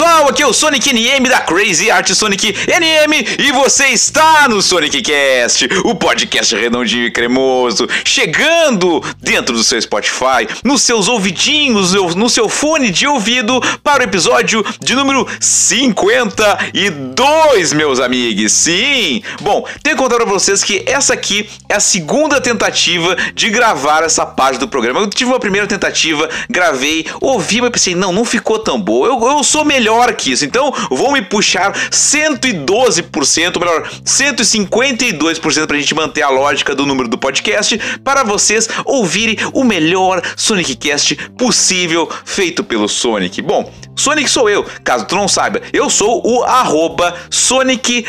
pessoal, aqui é o Sonic NM da Crazy Art Sonic NM e você está no Sonic Cast, o podcast redondinho e cremoso, chegando dentro do seu Spotify, nos seus ouvidinhos, no seu fone de ouvido para o episódio de número 52, meus amigos. Sim! Bom, tenho que contar para vocês que essa aqui é a segunda tentativa de gravar essa parte do programa. Eu tive uma primeira tentativa, gravei, ouvi, mas pensei, não, não ficou tão boa. Eu, eu sou melhor que isso, então vou me puxar 112%, ou melhor, 152% pra gente manter a lógica do número do podcast para vocês ouvirem o melhor Sonic Cast possível feito pelo Sonic. Bom, Sonic sou eu, caso tu não saiba, eu sou o arroba Sonic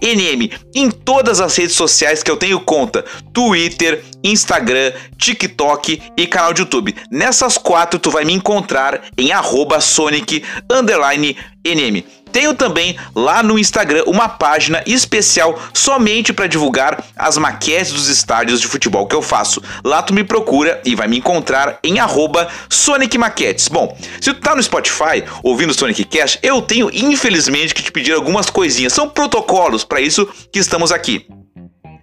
NM em todas as redes sociais que eu tenho conta, Twitter, Instagram, TikTok e canal de YouTube. Nessas quatro tu vai me encontrar em arroba Sonic NM. Tenho também lá no Instagram uma página especial somente para divulgar as maquetes dos estádios de futebol que eu faço. Lá tu me procura e vai me encontrar em arroba Sonic Maquetes. Bom, se tu tá no Spotify ouvindo Sonic Cast, eu tenho infelizmente que te pedir algumas coisinhas. São protocolos para isso que estamos aqui.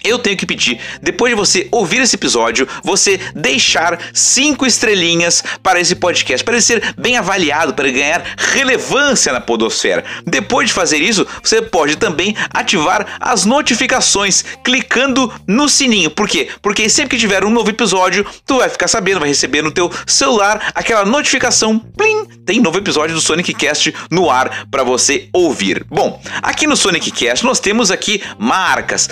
Eu tenho que pedir, depois de você ouvir esse episódio, você deixar cinco estrelinhas para esse podcast, para ele ser bem avaliado, para ele ganhar relevância na podosfera. Depois de fazer isso, você pode também ativar as notificações clicando no sininho. Por quê? Porque sempre que tiver um novo episódio, tu vai ficar sabendo, vai receber no teu celular aquela notificação, plim, tem novo episódio do Sonic Cast no ar para você ouvir. Bom, aqui no Sonic Cast nós temos aqui marcas,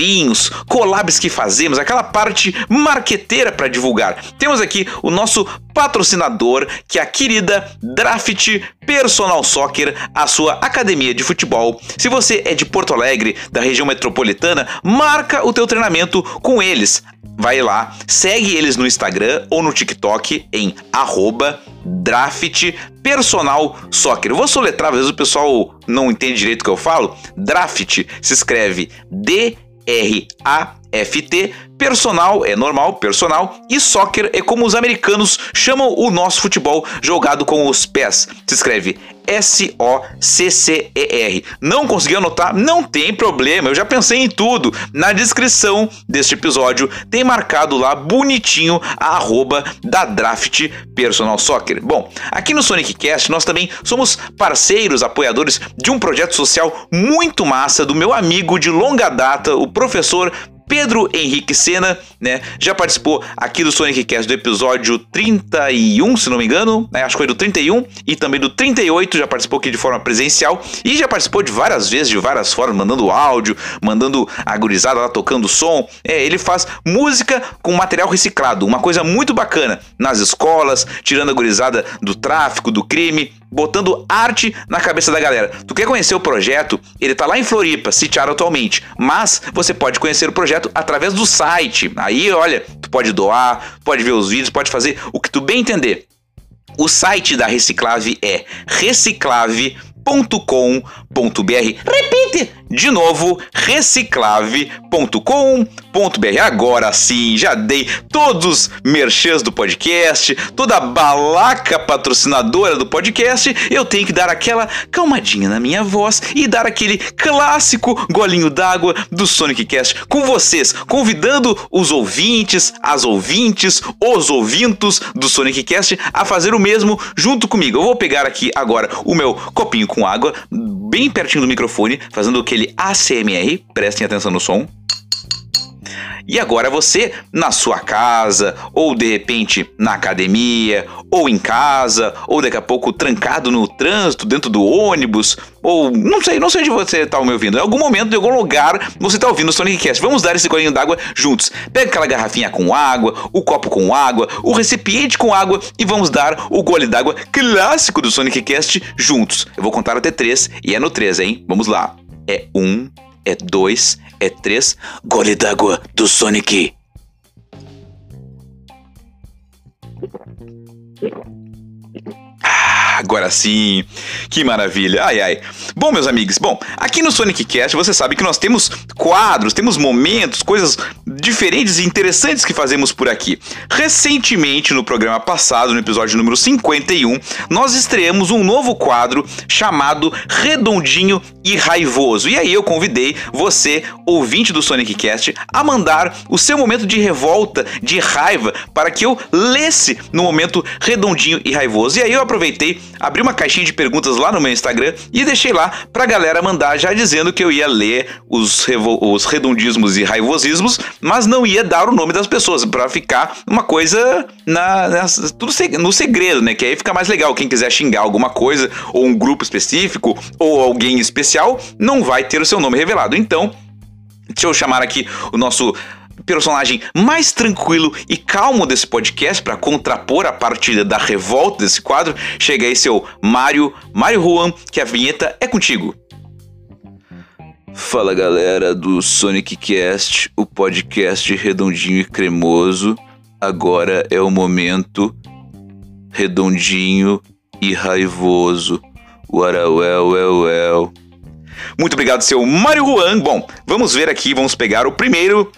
parceirinhos, collabs que fazemos, aquela parte marqueteira para divulgar. Temos aqui o nosso patrocinador, que é a querida Draft Personal Soccer, a sua academia de futebol. Se você é de Porto Alegre, da região metropolitana, marca o teu treinamento com eles. Vai lá, segue eles no Instagram ou no TikTok em arroba Draft Personal Soccer. Eu vou soletrar, às vezes o pessoal não entende direito o que eu falo. Draft se escreve D R A R-A-F-T, personal é normal, personal, e soccer é como os americanos chamam o nosso futebol jogado com os pés. Se escreve S-O-C-C-E-R. Não conseguiu anotar? Não tem problema, eu já pensei em tudo. Na descrição deste episódio tem marcado lá bonitinho a arroba da Draft Personal Soccer. Bom, aqui no Sonic Cast nós também somos parceiros, apoiadores de um projeto social muito massa do meu amigo de longa data, o professor Pedro Henrique Sena, né? Já participou aqui do Sonic Cast do episódio 31, se não me engano, né? Acho que foi do 31 e também do 38, já participou aqui de forma presencial e já participou de várias vezes, de várias formas, mandando áudio, mandando a gurizada lá tocando som. É, ele faz música com material reciclado, uma coisa muito bacana nas escolas, tirando a gurizada do tráfico, do crime, botando arte na cabeça da galera. Tu quer conhecer o projeto? Ele tá lá em Floripa, sitiado atualmente, mas você pode conhecer o projeto através do site. Aí, olha, tu pode doar, pode ver os vídeos, pode fazer o que tu bem entender. O site da Reciclave é reciclave.com.br. Repite! De novo, reciclave.com.br. Agora sim, já dei todos os merchans do podcast, toda a balaca patrocinadora do podcast. Eu tenho que dar aquela calmadinha na minha voz e dar aquele clássico golinho d'água do Sonic Cast com vocês, convidando os ouvintes, as ouvintes, os ouvintos do Sonic Cast a fazer o mesmo junto comigo. Eu vou pegar aqui agora o meu copinho com água, bem pertinho do microfone, fazendo aquele ACMR, prestem atenção no som. E agora você, na sua casa, ou de repente na academia, ou em casa, ou daqui a pouco trancado no trânsito, dentro do ônibus, ou não sei, não sei onde você está me ouvindo. Em algum momento, em algum lugar, você está ouvindo o Sonic Cast. Vamos dar esse colinho d'água juntos. Pega aquela garrafinha com água, o copo com água, o recipiente com água e vamos dar o gole d'água clássico do Sonic Cast juntos. Eu vou contar até três e é no três, hein? Vamos lá. É um, é dois, é três. Gole d'água do Sonic. Agora sim, que maravilha, ai ai. Bom, meus amigos, bom, aqui no Sonic Cast você sabe que nós temos quadros, temos momentos, coisas diferentes e interessantes que fazemos por aqui. Recentemente, no programa passado, no episódio número 51, nós estreamos um novo quadro chamado Redondinho e Raivoso. E aí eu convidei você, ouvinte do Sonic Cast, a mandar o seu momento de revolta, de raiva, para que eu lesse no momento redondinho e raivoso. E aí eu aproveitei, abri uma caixinha de perguntas lá no meu Instagram e deixei lá pra galera mandar já dizendo que eu ia ler os, os redondismos e raivosismos, mas não ia dar o nome das pessoas, para ficar uma coisa na, na, tudo no segredo, né? Que aí fica mais legal. Quem quiser xingar alguma coisa, ou um grupo específico, ou alguém especial, não vai ter o seu nome revelado. Então, deixa eu chamar aqui o nosso personagem mais tranquilo e calmo desse podcast para contrapor a partida da revolta desse quadro. Chega aí seu Mário, Mário Juan, que a vinheta é contigo. Fala galera do Sonic Cast, o podcast redondinho e cremoso. Agora é o momento redondinho e raivoso. Well, well, well, well. Muito obrigado, seu Mário Juan. Bom, vamos ver aqui, vamos pegar o primeiro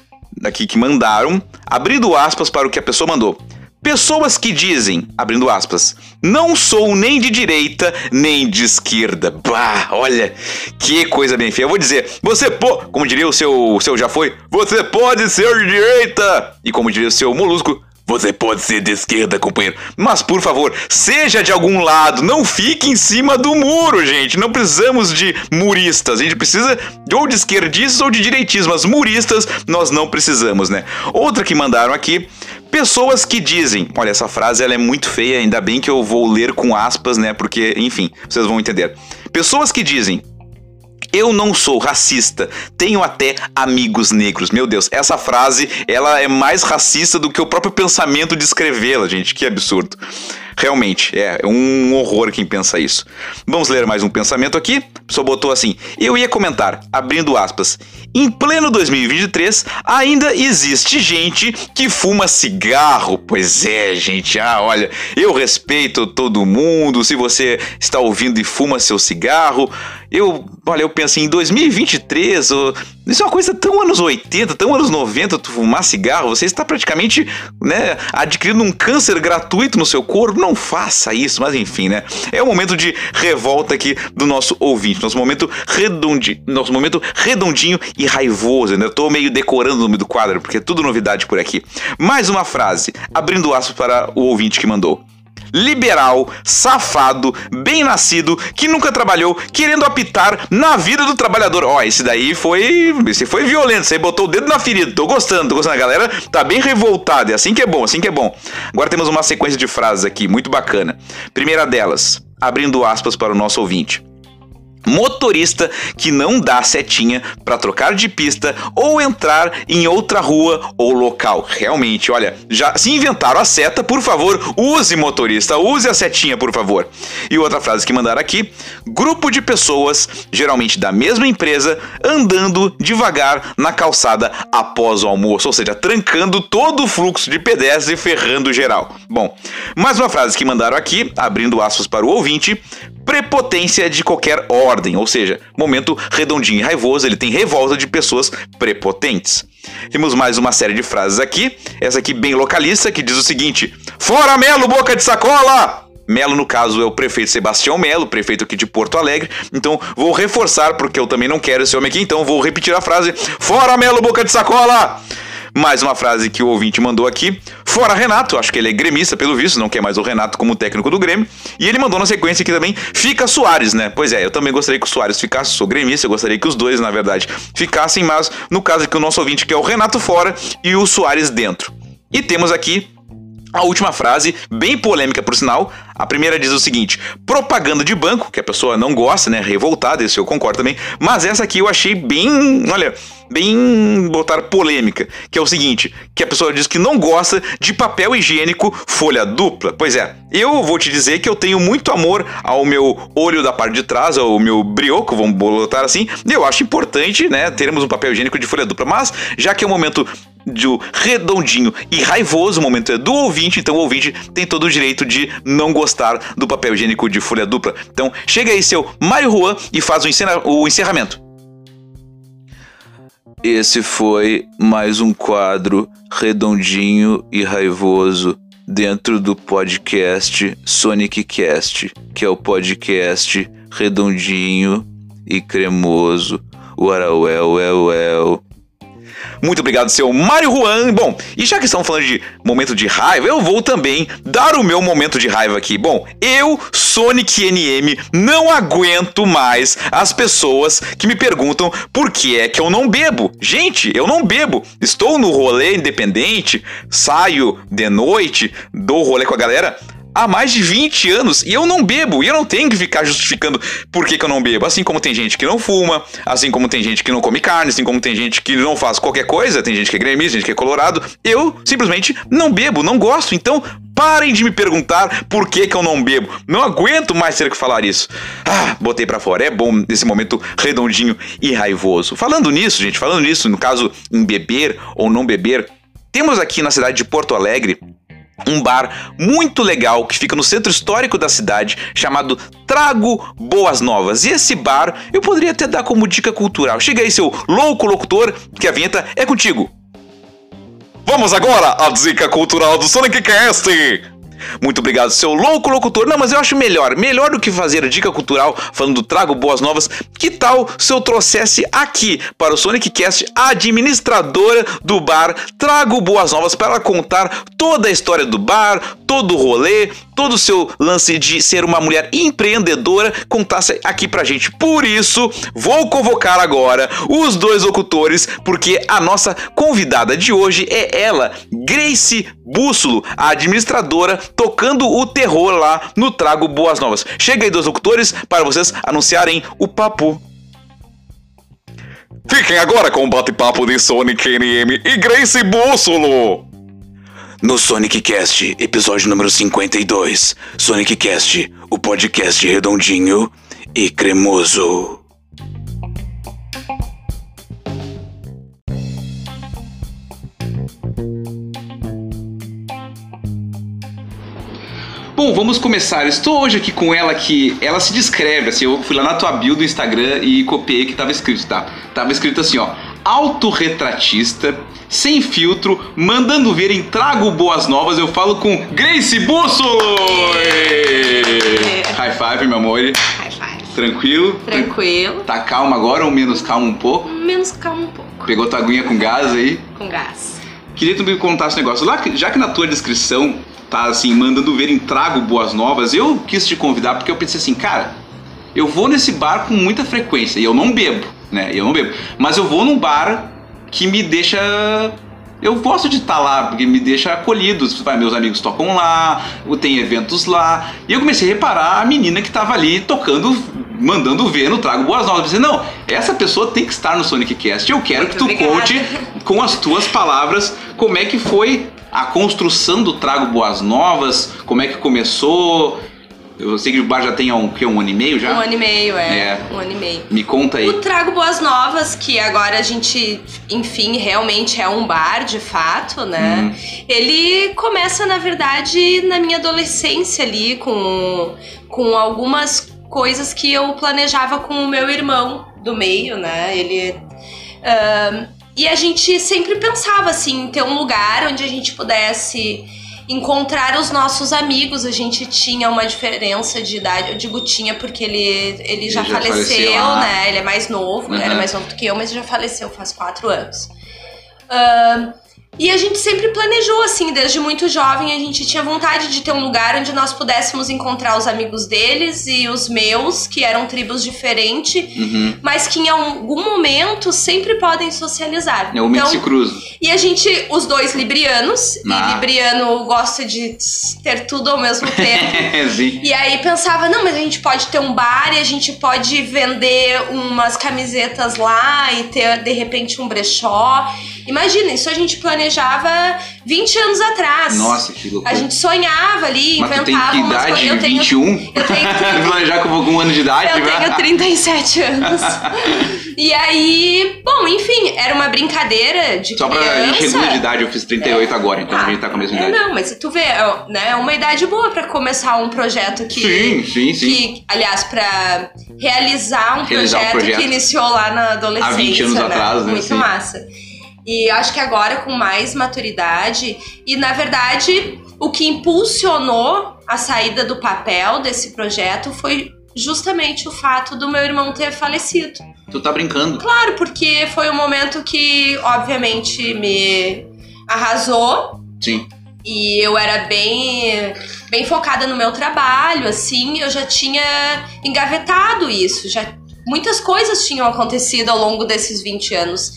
aqui que mandaram, abrindo aspas para o que a pessoa mandou. Pessoas que dizem, abrindo aspas, não sou nem de direita nem de esquerda. Bah, olha, que coisa bem feia. Eu vou dizer, você pode, como diria o seu, seu já foi, você pode ser de direita. E como diria o seu molusco, você pode ser de esquerda, companheiro. Mas, por favor, seja de algum lado. Não fique em cima do muro, gente. Não precisamos de muristas. A gente precisa ou de esquerdistas ou de direitistas. Mas muristas nós não precisamos, né? Outra que mandaram aqui. Pessoas que dizem, olha, essa frase ela é muito feia, ainda bem que eu vou ler com aspas, né? Porque, enfim, vocês vão entender. Pessoas que dizem, eu não sou racista, tenho até amigos negros. Meu Deus, essa frase ela é mais racista do que o próprio pensamento de escrevê-la, gente. Que absurdo. Realmente, é, um horror quem pensa isso. Vamos ler mais um pensamento aqui. Só botou assim: Eu ia comentar, abrindo aspas. Em pleno 2023, ainda existe gente que fuma cigarro. Pois é, gente. Ah, olha, eu respeito todo mundo. Se você está ouvindo e fuma seu cigarro, eu, olha, eu penso em 2023, isso é uma coisa tão anos 80, tão anos 90, tu fumar cigarro, você está praticamente, né, adquirindo um câncer gratuito no seu corpo. Não faça isso, mas enfim, né? É o momento de revolta aqui do nosso ouvinte, nosso momento redondinho, nosso momento redondinho e raivoso, né? Eu tô meio decorando o nome do quadro, porque é tudo novidade por aqui. Mais uma frase, abrindo aço para o ouvinte que mandou liberal, safado, bem nascido, que nunca trabalhou, querendo apitar na vida do trabalhador. Ó, esse daí foi. Esse foi violento, você botou o dedo na ferida. Tô gostando, tô gostando. A galera tá bem revoltada. É assim que é bom, assim que é bom. Agora temos uma sequência de frases aqui, muito bacana. Primeira delas, abrindo aspas para o nosso ouvinte motorista que não dá setinha para trocar de pista ou entrar em outra rua ou local. Realmente, olha, já se inventaram a seta, por favor, use motorista, use a setinha, por favor. E outra frase que mandaram aqui: grupo de pessoas, geralmente da mesma empresa, andando devagar na calçada após o almoço, ou seja, trancando todo o fluxo de pedestres e ferrando geral. Bom, mais uma frase que mandaram aqui, abrindo aspas para o ouvinte: prepotência de qualquer ordem, ou seja, momento redondinho e raivoso, ele tem revolta de pessoas prepotentes. Temos mais uma série de frases aqui, essa aqui bem localista, que diz o seguinte: Fora Melo, boca de sacola! Melo, no caso, é o prefeito Sebastião Melo, prefeito aqui de Porto Alegre. Então, vou reforçar, porque eu também não quero esse homem aqui, então vou repetir a frase: Fora Melo, boca de sacola! Mais uma frase que o ouvinte mandou aqui. Fora Renato, acho que ele é gremista pelo visto, não quer mais o Renato como técnico do Grêmio. E ele mandou na sequência aqui também, fica Soares, né? Pois é, eu também gostaria que o Soares ficasse, sou gremista, eu gostaria que os dois, na verdade, ficassem, mas no caso aqui o nosso ouvinte quer o Renato fora e o Soares dentro. E temos aqui a última frase, bem polêmica por sinal, a primeira diz o seguinte: propaganda de banco, que a pessoa não gosta, né? Revoltada, isso eu concordo também. Mas essa aqui eu achei bem, olha, bem botar polêmica, que é o seguinte: que a pessoa diz que não gosta de papel higiênico folha dupla. Pois é, eu vou te dizer que eu tenho muito amor ao meu olho da parte de trás, ao meu brioco, vamos botar assim. Eu acho importante, né, termos um papel higiênico de folha dupla. Mas já que é um momento do redondinho e raivoso, o momento é do ouvinte, então o ouvinte tem todo o direito de não gostar do papel higiênico de folha dupla. Então chega aí, seu Mário Juan, e faz o, encerra o encerramento. Esse foi mais um quadro redondinho e raivoso dentro do podcast Sonic Cast, que é o podcast redondinho e cremoso. Well, well, well. Muito obrigado, seu Mário Juan. Bom, e já que estamos falando de momento de raiva, eu vou também dar o meu momento de raiva aqui. Bom, eu, Sonic NM, não aguento mais as pessoas que me perguntam por que é que eu não bebo. Gente, eu não bebo. Estou no rolê independente, saio de noite, dou rolê com a galera há mais de 20 anos e eu não bebo. E eu não tenho que ficar justificando por que, que eu não bebo. Assim como tem gente que não fuma, assim como tem gente que não come carne, assim como tem gente que não faz qualquer coisa, tem gente que é gremista, gente que é colorado. Eu simplesmente não bebo, não gosto. Então, parem de me perguntar por que, que eu não bebo. Não aguento mais ter que falar isso. Ah, botei para fora. É bom nesse momento redondinho e raivoso. Falando nisso, gente, falando nisso, no caso em beber ou não beber, temos aqui na cidade de Porto Alegre um bar muito legal que fica no centro histórico da cidade, chamado Trago Boas Novas. E esse bar eu poderia até dar como dica cultural. Chega aí, seu louco locutor, que a vinheta é contigo. Vamos agora à dica cultural do Sonic Cast. Muito obrigado, seu louco locutor. Não, mas eu acho melhor, melhor do que fazer a dica cultural falando do Trago Boas Novas. Que tal se eu trouxesse aqui para o Sonic Cast a administradora do bar Trago Boas Novas para contar toda a história do bar, todo o rolê, todo o seu lance de ser uma mulher empreendedora, contasse aqui pra gente. Por isso, vou convocar agora os dois locutores, porque a nossa convidada de hoje é ela, Grace Bússolo, a administradora, tocando o terror lá no Trago Boas Novas. Chega aí, dois locutores, para vocês anunciarem o papo. Fiquem agora com o bate-papo de Sonic NM e Grace Bússolo. No Sonic Cast, episódio número 52. Sonic Cast, o podcast redondinho e cremoso. Bom, vamos começar. Estou hoje aqui com ela que ela se descreve assim. Eu fui lá na tua bio do Instagram e copiei que estava escrito, tá? Tava escrito assim, ó: autorretratista, sem filtro, mandando ver em Trago Boas Novas. Eu falo com Grace Bússolo! High five, meu amor. High five. Tranquilo? Tranquilo. Tá calmo agora ou menos calmo um pouco? Menos calmo um pouco. Pegou tua aguinha com gás aí? Com gás. Queria tu me contar esse negócio. Lá, já que na tua descrição tá assim, mandando ver em Trago Boas Novas, eu quis te convidar porque eu pensei assim, cara, eu vou nesse bar com muita frequência e eu não bebo, né? Eu não bebo. Mas eu vou num bar que me deixa. Eu gosto de estar lá, porque me deixa acolhido. Vai, meus amigos tocam lá, tem eventos lá. E eu comecei a reparar a menina que estava ali tocando, mandando ver no Trago Boas Novas. Eu pensei, não, essa pessoa tem que estar no Sonic Cast. Eu quero que tu Muito obrigada. conte com as tuas palavras como é que foi a construção do Trago Boas Novas, como é que começou. Eu sei que o bar já tem um, que, um ano e meio já? Um ano e meio, é. É. Um ano e meio. Me conta aí. O Trago Boas Novas, que agora a gente, enfim, realmente é um bar de fato, né? Hum. Ele começa, na verdade, na minha adolescência ali, com, com algumas coisas que eu planejava com o meu irmão do meio, né? Ele. ahn, e a gente sempre pensava assim, em ter um lugar onde a gente pudesse encontrar os nossos amigos. A gente tinha uma diferença de idade. Eu digo tinha porque ele, ele já, já faleceu, faleceu, né? Ele é mais novo, Uhum. era mais novo do que eu, mas já faleceu faz quatro anos. Ahn, e a gente sempre planejou, assim, desde muito jovem, a gente tinha vontade de ter um lugar onde nós pudéssemos encontrar os amigos deles e os meus, que eram tribos diferentes, Uhum. mas que em algum momento sempre podem socializar. É o Então, se cruza. e a gente, os dois librianos, Ah. e libriano gosta de ter tudo ao mesmo tempo. Sim. E aí pensava, não, mas a gente pode ter um bar e a gente pode vender umas camisetas lá e ter de repente um brechó. Imagina, isso a gente planejava 20 anos atrás. Nossa, que loucura. A gente sonhava ali, Mas tu tem inventava que umas idade? coisas. Eu tenho, 21? eu tenho Planejar com algum ano de idade? eu tenho 37 anos. e aí, bom, enfim, era uma brincadeira de Só pra criança. gente reduzir de idade, eu fiz 38 agora, então a gente tá com a mesma é, idade. Não, mas se tu vê, é, né, é uma idade boa pra começar um projeto que. Sim, sim, sim. Que, aliás, pra realizar um Realizar um projeto, projeto. que iniciou lá na adolescência. Há 20 anos né? atrás, né, Muito sim. massa. E acho que agora com mais maturidade, e na verdade, o que impulsionou a saída do papel desse projeto foi justamente o fato do meu irmão ter falecido. Tu tá brincando. Claro, porque foi um momento que, obviamente, me arrasou. Sim. E eu era bem, bem focada no meu trabalho, assim, eu já tinha engavetado isso, já muitas coisas tinham acontecido ao longo desses 20 anos.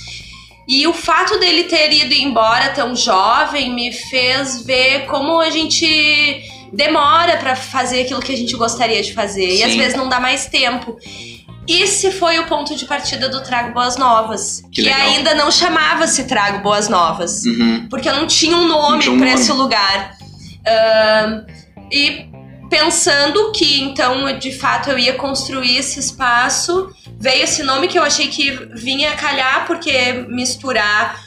E o fato dele ter ido embora tão jovem me fez ver como a gente demora pra fazer aquilo que a gente gostaria de fazer e às Sim. vezes não dá mais tempo. Esse foi o ponto de partida do Trago Boas Novas, Que que, ainda não chamava-se Trago Boas Novas Uhum. porque eu não tinha um nome um nome. esse lugar. Ahn, e pensando que então de fato eu ia construir esse espaço, veio esse nome que eu achei que vinha a calhar, porque misturar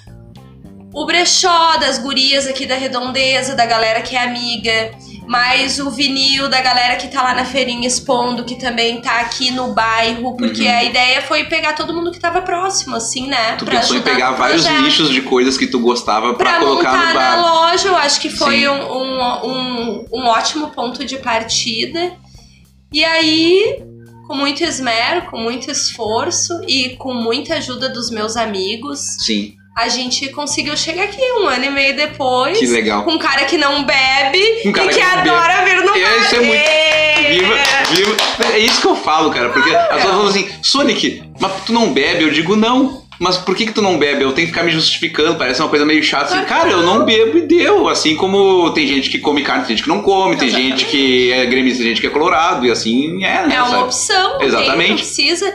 o brechó das gurias aqui da redondeza, da galera que é amiga, mais o vinil da galera que tá lá na feirinha expondo, que também tá aqui no bairro, porque Uhum. a ideia foi pegar todo mundo que tava próximo, assim, né? Tu pra pensou em pegar vários nichos de coisas que tu gostava pra, pra colocar no na bar. loja, eu acho que foi um, um, um, um ótimo ponto de partida. E aí, com muito esmero, com muito esforço e com muita ajuda dos meus amigos, Sim, a gente conseguiu chegar aqui um ano e meio depois. que legal. Com um cara que não bebe Um e que, que não bebe. adora vir no É, isso é muito-! Viva, viva. É isso que eu falo, cara. Porque as pessoas falam assim, Sonic, mas tu não bebe? Eu digo, não. Mas por que que tu não bebe? Eu tenho que ficar me justificando, parece uma coisa meio chata. Assim, cara, eu não. bebo e deu. Assim como tem gente que come carne, tem gente que não come, tem gente que é gremista, tem gente que é colorado, e assim é, né? É uma sabe? opção, tem, Exatamente. não precisa.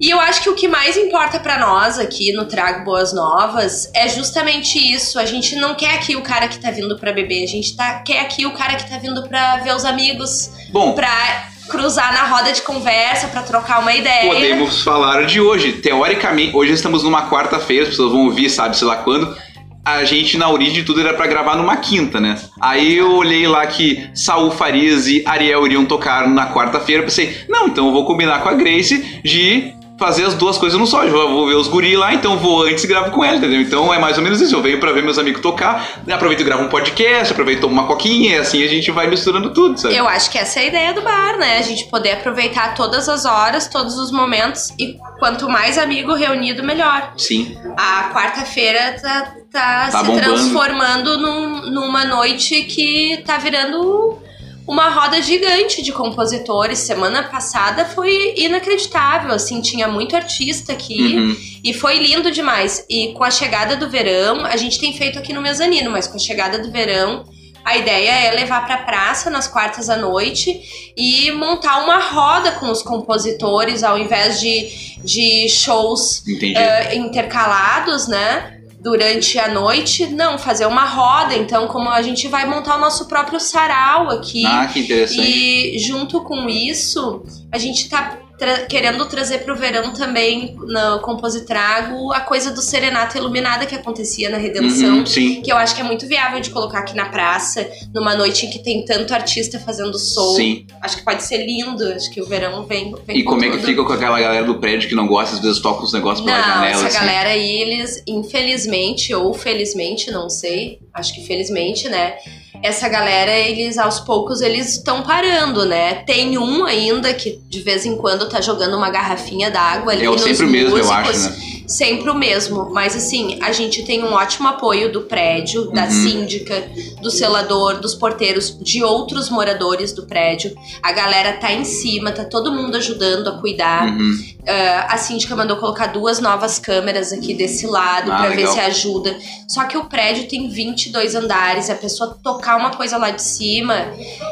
E eu acho que o que mais importa pra nós aqui no Trago Boas Novas é justamente isso. A gente não quer aqui o cara que tá vindo pra beber, a gente tá, quer aqui o cara que tá vindo pra ver os amigos, Bom, pra cruzar na roda de conversa, pra trocar uma ideia. podemos falar de hoje. Teoricamente, hoje estamos numa quarta-feira, as pessoas vão ouvir, sabe, sei lá quando. A gente, na origem de tudo, era pra gravar numa quinta, né? Aí eu olhei lá que Saul Farias e Ariel iriam tocar na quarta-feira. Pensei, não, então eu vou combinar com a Grace de fazer as duas coisas no só. Eu vou ver os guri lá, então vou antes e gravo com ela, entendeu? Então é mais ou menos isso. Eu venho pra ver meus amigos tocar, aproveito e gravo um podcast, aproveito e tomo uma coquinha, e assim a gente vai misturando tudo, sabe? Eu acho que essa é a ideia do bar, né? A gente poder aproveitar todas as horas, todos os momentos e quanto mais amigo reunido, melhor. Sim. A quarta-feira tá, tá, Tá se bombando. transformando num- numa noite que tá virando uma roda gigante de compositores. Semana passada foi inacreditável, assim, tinha muito artista aqui Uhum. e foi lindo demais. E com a chegada do verão, a gente tem feito aqui no mezanino, mas com a chegada do verão, a ideia é levar pra praça nas quartas à noite e montar uma roda com os compositores ao invés de, de shows eh, intercalados, né? Durante a noite, não, fazer uma roda. Então, como a gente vai montar o nosso próprio sarau aqui. Ah, que interessante. E junto com isso, a gente tá tra- querendo trazer pro verão também, no Compose e Trago, a coisa do Serenata Iluminada que acontecia na Redenção. Uhum, sim. Que eu acho que é muito viável de colocar aqui na praça, numa noite em que tem tanto artista fazendo som. Sim. Acho que pode ser lindo, acho que o verão vem. vem E com como é que tudo. fica com aquela galera do prédio que não gosta, às vezes toca os negócios pela Não, janela, essa assim? galera aí, eles, infelizmente, ou felizmente, não sei, acho que felizmente, né? Essa galera, eles aos poucos, eles estão parando, né? Tem um ainda que de vez em quando tá jogando uma garrafinha d'água ali É nos sempre o mesmo, eu acho, né? Sempre o mesmo, mas assim, a gente tem um ótimo apoio do prédio, da Uhum. síndica, do selador, dos porteiros, de outros moradores do prédio. A galera tá em cima, tá todo mundo ajudando a cuidar. Uhum. Ah, a síndica mandou colocar duas novas câmeras aqui desse lado Ah, pra ver se ajuda. Só que o prédio tem 22 andares, a pessoa tocar uma coisa lá de cima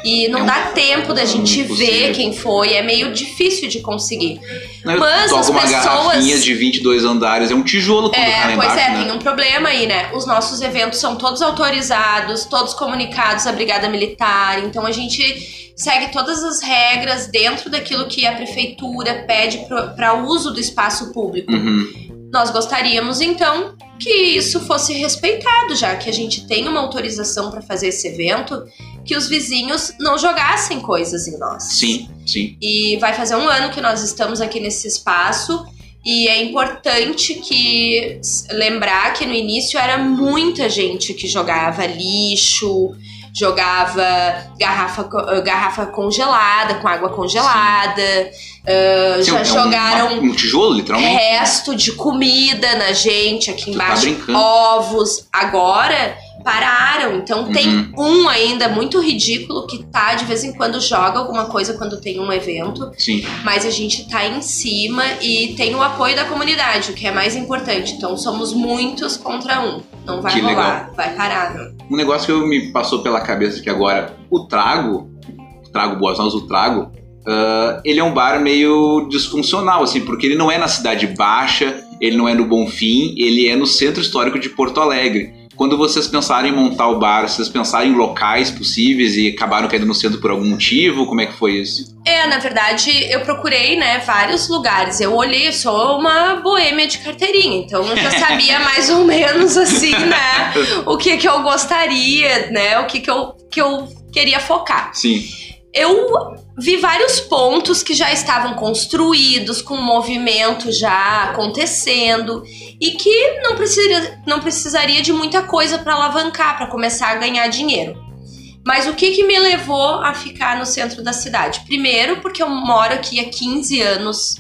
e não É um- dá tempo da gente impossível. ver quem foi, é meio difícil de conseguir. Não, Mas as uma pessoas- garrafinha de 22 andares, é um tijolo quando tá É, pois embaixo, é, né? tem um problema aí, né? Os nossos eventos são todos autorizados, todos comunicados à Brigada Militar, então a gente segue todas as regras dentro daquilo que a prefeitura pede para uso do espaço público. Uhum. Nós gostaríamos então que isso fosse respeitado, já que a gente tem uma autorização para fazer esse evento, que os vizinhos não jogassem coisas em nós. Sim, sim. E vai fazer um ano que nós estamos aqui nesse espaço. E é importante que lembrar que no início era muita gente que jogava lixo, jogava garrafa, eh, garrafa congelada, com água congelada, Sim, já é um- jogaram um tijolo, literalmente. resto de comida na gente aqui tá embaixo, brincando. ovos. Agora pararam, então tem Uhum. um ainda muito ridículo que tá de vez em quando joga alguma coisa quando tem um evento, Sim. mas a gente tá em cima e tem o apoio da comunidade, o que é mais importante. Então somos muitos contra um. Não vai Que rolar, vai parar. Não. Um negócio que eu me passou pela cabeça aqui agora, o trago, o trago Boas Novas, o trago, ah, ele é um bar meio disfuncional, assim, porque ele não é na cidade baixa, ele não é no Bonfim, ele é no centro histórico de Porto Alegre. Quando vocês pensaram em montar o bar, vocês pensaram em locais possíveis e acabaram caindo no centro por algum motivo? Como é que foi isso? É, na verdade, eu procurei, né, vários lugares. Eu olhei, eu sou uma boêmia de carteirinha, então eu já sabia mais ou menos assim, né, o que que eu gostaria, né, o que que eu, que eu queria focar. Sim. Eu vi vários pontos que já estavam construídos, com movimento já acontecendo e que não, precisa, não precisaria de muita coisa para alavancar, para começar a ganhar dinheiro. Mas o que, que me levou a ficar no centro da cidade? Primeiro, porque eu moro aqui há 15 anos,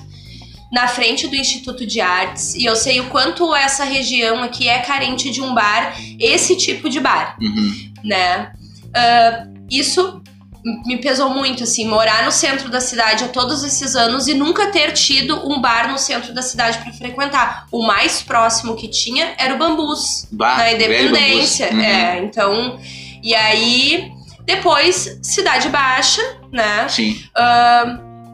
na frente do Instituto de Artes, e eu sei o quanto essa região aqui é carente de um bar, esse tipo de bar Uhum. né? Ah, isso me pesou muito, assim, morar no centro da cidade há todos esses anos e nunca ter tido um bar no centro da cidade para frequentar. O mais próximo que tinha era o Bambus, Bah, na velho Independência. bambus. Uhum. É, então. E aí, depois, Cidade Baixa, né? Sim.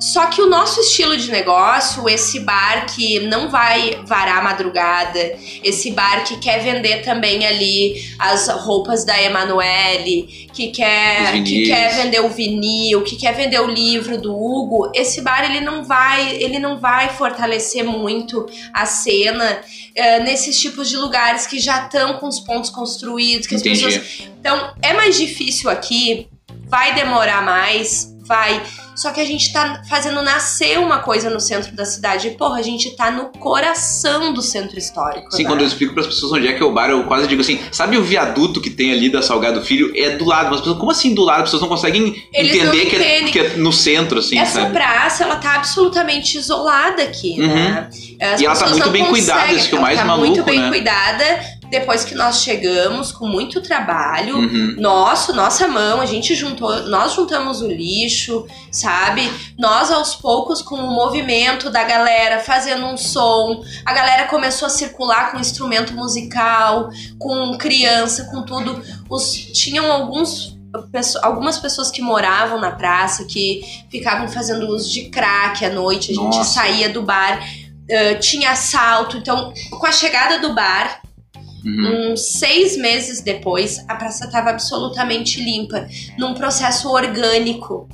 Só que o nosso estilo de negócio, esse bar que não vai varar a madrugada, esse bar que quer vender também ali as roupas da Emanuele, que quer, que quer vender o vinil, que quer vender o livro do Hugo, esse bar ele não vai, ele não vai fortalecer muito a cena eh, nesses tipos de lugares que já estão com os pontos construídos, que as Entendi. pessoas então, é mais difícil aqui, vai demorar mais, vai. Só que a gente tá fazendo nascer uma coisa no centro da cidade. E, porra, a gente tá no coração do centro histórico. Sim, né? quando eu explico para as pessoas onde é que é o bar, eu quase digo assim: sabe o viaduto que tem ali da Salgado Filho? É do lado. Mas as pessoas, como assim do lado? As pessoas não conseguem Eles entender não que, é, que é no centro, assim, Essa sabe? praça, ela tá absolutamente isolada aqui, né? As Uhum. E ela tá muito bem cuidada, isso que é o Ela mais tá maluco, muito bem né? cuidada. Depois que nós chegamos, com muito trabalho, Uhum. nosso, nossa mão, a gente juntou, nós juntamos o lixo, sabe? Nós aos poucos com o movimento da galera fazendo um som, a galera começou a circular com instrumento musical, com criança, com tudo. Os tinham alguns algumas pessoas que moravam na praça que ficavam fazendo uso de crack à noite, a gente Nossa. saía do bar, eh, tinha assalto, então com a chegada do bar Uhum. Uns seis meses depois, a praça estava absolutamente limpa, num processo orgânico.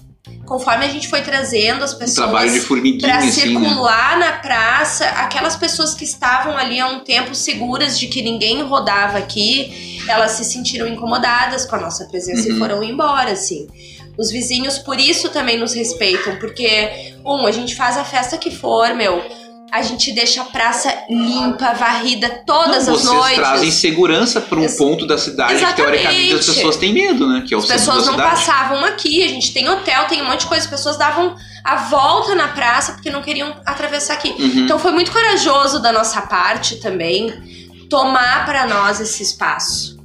conforme a gente foi trazendo as pessoas para assim, né? circular na praça, aquelas pessoas que estavam ali há um tempo seguras de que ninguém rodava aqui, elas se sentiram incomodadas com a nossa presença Uhum. e foram embora, assim. Os vizinhos, por isso, também nos respeitam, porque, um, a gente faz a festa que for, meu. A gente deixa a praça limpa, varrida todas Não, as vocês noites. trazem segurança para um Ex- ponto da cidade que teoricamente as Exatamente. pessoas têm medo, né? Que é o As pessoas não passavam aqui, a gente tem hotel, tem um monte de coisa. As pessoas davam a volta na praça porque não queriam atravessar aqui. Uhum. Então foi muito corajoso da nossa parte também tomar para nós esse espaço.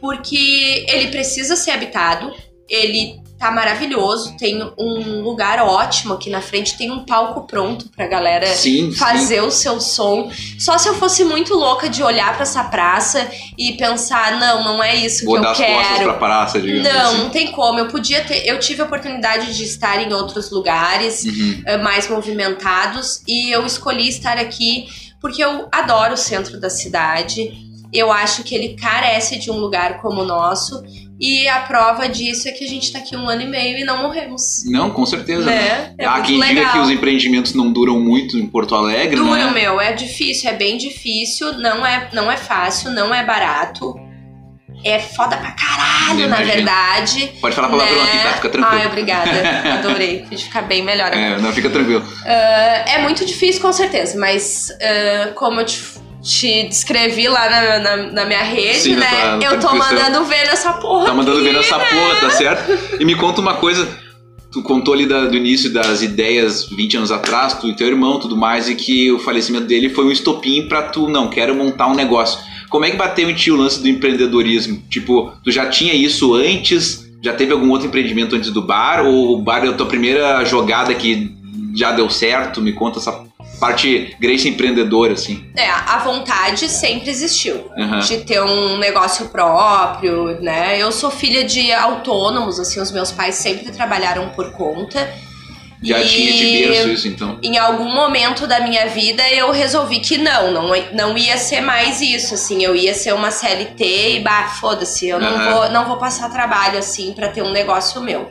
Porque ele precisa ser habitado, ele tá maravilhoso, tem um lugar ótimo aqui na frente, tem um palco pronto pra galera Sim, sim. fazer o seu som. Só se eu fosse muito louca de olhar pra essa praça e pensar, não, não é isso Vou que eu quero. pra praça, digamos Não, assim. não tem como. Eu podia ter. Eu tive a oportunidade de estar em outros lugares Uhum. eh, mais movimentados e eu escolhi estar aqui porque eu adoro o centro da cidade. Eu acho que ele carece de um lugar como o nosso. E a prova disso é que a gente tá aqui um ano e meio e não morremos. Não, com certeza. né? Né? É Há quem diga legal. que os empreendimentos não duram muito em Porto Alegre, Duro, né? meu, é difícil, é bem difícil, não é, não é fácil, não é barato. É foda pra caralho, na verdade. Pode falar palavrão né? aqui, tá? Fica tranquilo. Ai, obrigada. Adorei. Fiz ficar bem melhor É, não, fica tranquilo. Ah, é muito difícil, com certeza, mas ah, como eu te, te descrevi lá na, na- na minha rede, Sim, né? na eu tô mandando ver nessa porra. Tá mandando aqui, ver nessa né? porra, tá certo? E me conta uma coisa. Tu contou ali da- do início das ideias 20 anos atrás, tu e teu irmão, tudo mais, e que o falecimento dele foi um estopim pra tu, não, quero montar um negócio. Como é que bateu em ti o lance do empreendedorismo? Tipo, tu já tinha isso antes? Já teve algum outro empreendimento antes do bar? Ou o bar é a tua primeira jogada que já deu certo? Me conta essa parte Grace empreendedora, assim. É, a vontade sempre existiu. Aham. De ter um negócio próprio, né? Eu sou filha de autônomos, assim, os meus pais sempre trabalharam por conta. Já E- tinha de berço isso, então. em algum momento da minha vida eu resolvi que não, não, não ia ser mais isso, assim, eu ia ser uma CLT e bah, foda-se, eu não vou, não vou passar trabalho assim pra ter um negócio meu.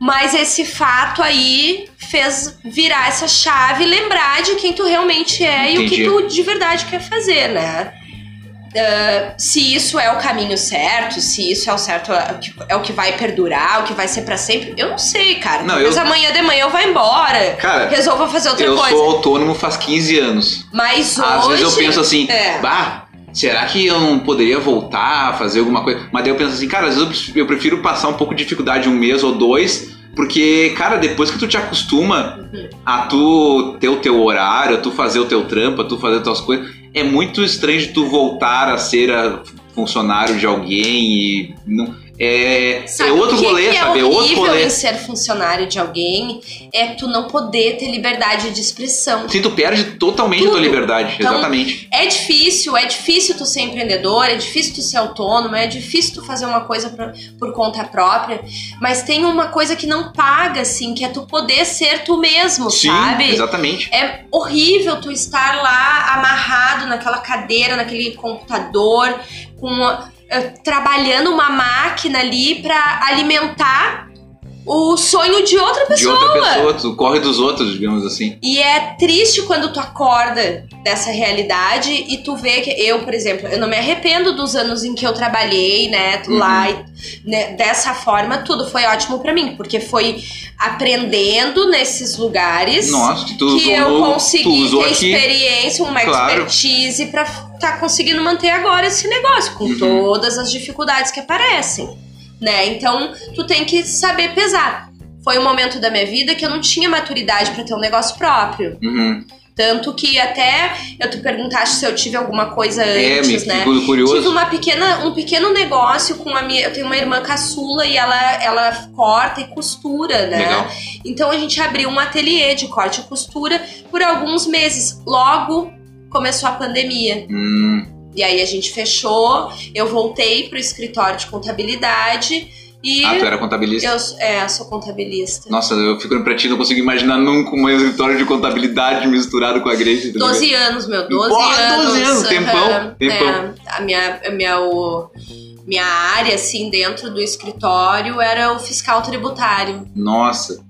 Mas esse fato aí fez virar essa chave lembrar de quem tu realmente é e o que Entendi. tu de verdade quer fazer, né? Ah, se isso é o caminho certo, se isso é o certo, é o que- é vai perdurar, o que vai ser pra sempre, eu não sei, cara. Não, Talvez eu- amanhã de manhã eu vá embora Cara, resolva fazer outra eu coisa. sou autônomo faz 15 anos. Mas hoje. Às vezes eu penso assim, É. bah, será que eu não poderia voltar a fazer alguma coisa? Mas daí eu penso assim, cara, às vezes eu prefiro- passar um pouco de dificuldade um mês ou dois, porque, cara, depois que tu te acostuma a tu ter o teu horário, a tu fazer o teu trampo, a tu fazer as tuas coisas, é muito estranho de tu voltar a ser a funcionário de alguém e não é, Sabe é outro o que rolê, que sabe? É É outro horrível rolê. em ser funcionário de alguém é tu não poder ter liberdade de expressão. Sim, tu perde totalmente a tua Tudo. liberdade, Então, exatamente. É difícil, é difícil tu ser empreendedor, é difícil tu ser autônomo, é difícil tu fazer uma coisa pra- por conta própria, mas tem uma coisa que não paga, assim, que é tu poder ser tu mesmo, Sim, sabe? exatamente. É horrível tu estar lá amarrado naquela cadeira, naquele computador, com eh, trabalhando uma máquina ali pra alimentar o sonho de outra De pessoa. outra pessoa, tu corre dos outros, digamos assim. E é triste quando tu acorda dessa realidade e tu vê que eu, por exemplo, eu não me arrependo dos anos em que eu trabalhei, né, Uhum. lá né, dessa forma, tudo foi ótimo pra mim, porque foi aprendendo nesses lugares Nossa, que que eu no- consegui ter aqui. experiência, uma Claro. expertise pra tá conseguindo manter agora esse negócio com Uhum. todas as dificuldades que aparecem, né? Então, tu tem que saber pesar. Foi um momento da minha vida que eu não tinha maturidade pra ter um negócio próprio. Uhum. Tanto que até eu te perguntaste se eu tive alguma coisa É, antes, né? fico Tive curioso. uma pequena, um pequeno negócio com a minha. Eu tenho uma irmã caçula e ela, ela corta e costura, né? Legal. Então a gente abriu um ateliê de corte e costura por alguns meses. Logo começou a pandemia. Hum, E aí a gente fechou, eu voltei pro escritório de contabilidade e Ah, tu era contabilista? eu é, sou contabilista. Nossa, eu fico pra ti, não consigo imaginar nunca um escritório de contabilidade misturado com a Grace. tá ligado? 12 anos, meu, 12 Porra, anos. 12 anos, tempão, tempão. É, a minha, a minha o, minha área, assim, dentro do escritório era o fiscal tributário. Nossa.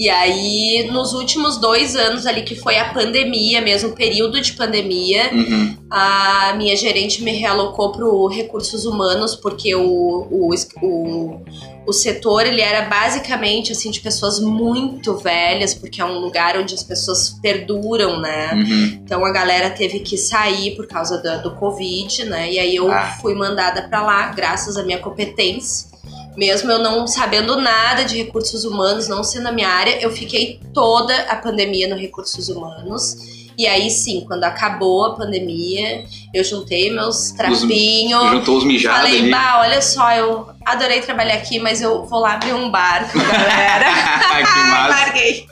E aí, nos últimos dois anos ali, que foi a pandemia mesmo, período de pandemia, Uhum. a minha gerente me realocou para o recursos humanos, porque o, o, o, o setor ele era basicamente assim de pessoas muito velhas, porque é um lugar onde as pessoas perduram, né? Uhum. Então a galera teve que sair por causa do, do Covid, né? E aí eu Ah. fui mandada para lá, graças à minha competência. Mesmo eu não sabendo nada de recursos humanos, não sendo a minha área, eu fiquei toda a pandemia no recursos humanos. E aí sim, quando acabou a pandemia, eu juntei meus trapinhos. Juntou os mijados Falei, ali. bah, olha só, eu adorei trabalhar aqui, mas eu vou lá abrir um bar com a galera. que massa. Larguei.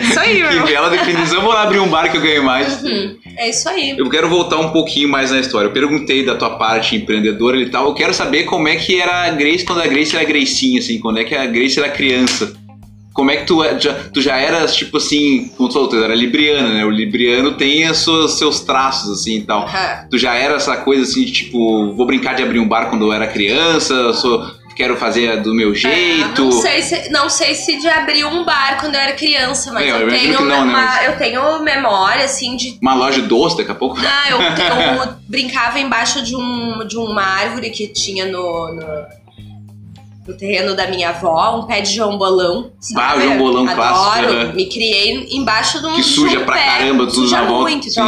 Isso aí, Que meu. bela definição. Vou lá abrir um bar que eu ganho mais. Uhum, É isso aí. Eu quero voltar um pouquinho mais na história. Eu perguntei da tua parte empreendedora e tal. Eu quero saber como é que era a Grace quando a Grace era Gracinha, assim. Quando é que a Grace era criança. Como é que tu já, tu já eras, tipo assim, como tu falou, tu era libriana, né? O libriano tem os seus, seus traços, assim, e tal. Aham. Tu já era essa coisa, assim, de, tipo, vou brincar de abrir um bar quando eu era criança, sou, quero fazer do meu É, jeito. não, sei se, não sei se de abrir um bar quando eu era criança, mas É, eu eu, tenho não, né, uma- mas- eu tenho memória, assim, de. Uma loja doce, daqui a pouco. Ah, eu, eu brincava embaixo de, um, de uma árvore que tinha no, no, no terreno da minha avó, um pé de João Bolão. Sabe? Ah, o João Bolão Adoro. clássico. Me criei embaixo de um, Que suja um pra pé, caramba, tudo suja na volta, muito. Então,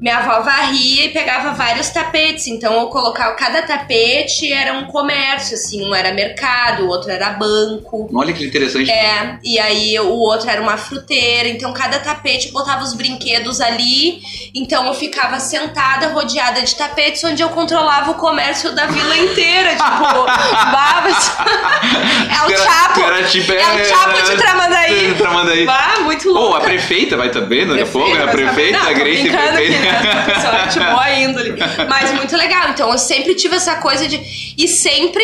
minha avó varria e pegava vários tapetes. Então, eu colocava cada tapete era um comércio, assim, um era mercado, o outro era banco. Olha que interessante. É, e aí o outro era uma fruteira, então cada tapete botava os brinquedos ali, então eu ficava sentada, rodeada de tapetes, onde eu controlava o comércio da vila inteira, tipo, babas. É o era- Chapo, era tipo, é o Chapo de Tramandaí. de Tramandaí. Bah, muito Ou louco. a prefeita vai também, daqui a pouco, a prefeita, a Grace prefeita. Pessoa de boa índole. Mas muito legal. Então eu sempre tive essa coisa de. E sempre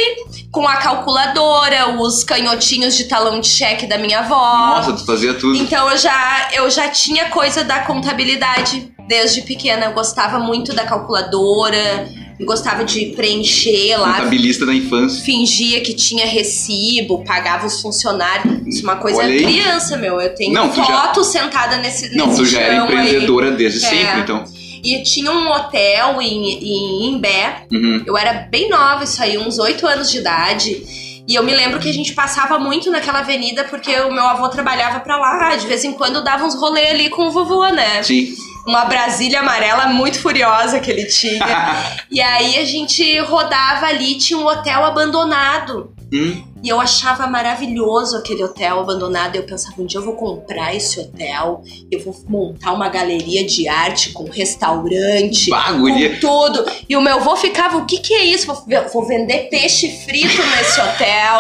com a calculadora, os canhotinhos de talão de cheque da minha avó. Nossa, tu fazia tudo. Então eu já, eu já tinha coisa da contabilidade desde pequena. Eu gostava muito da calculadora, gostava de preencher lá, Contabilista da infância. fingia que tinha recibo, pagava os funcionários. Isso é uma coisa criança, meu. Eu tenho Não, tu já- foto sentada nesse, Não, nesse tu já era chão aí. empreendedora desde É. sempre, então. E tinha um hotel em, em Imbé. Uhum. Eu era bem nova, isso aí, uns oito anos de idade. E eu me lembro que a gente passava muito naquela avenida porque o meu avô trabalhava pra lá. De vez em quando dava uns rolê ali com o vovô, né? Sim. Uma Brasília amarela muito furiosa que ele tinha. e aí a gente rodava ali, tinha um hotel abandonado. Hum, E eu achava maravilhoso aquele hotel abandonado. Eu pensava, um dia eu vou comprar esse hotel, eu vou montar uma galeria de arte com restaurante, Bagulho. com tudo. E o meu avô ficava, o que que é isso? Vou, vou vender peixe frito nesse hotel.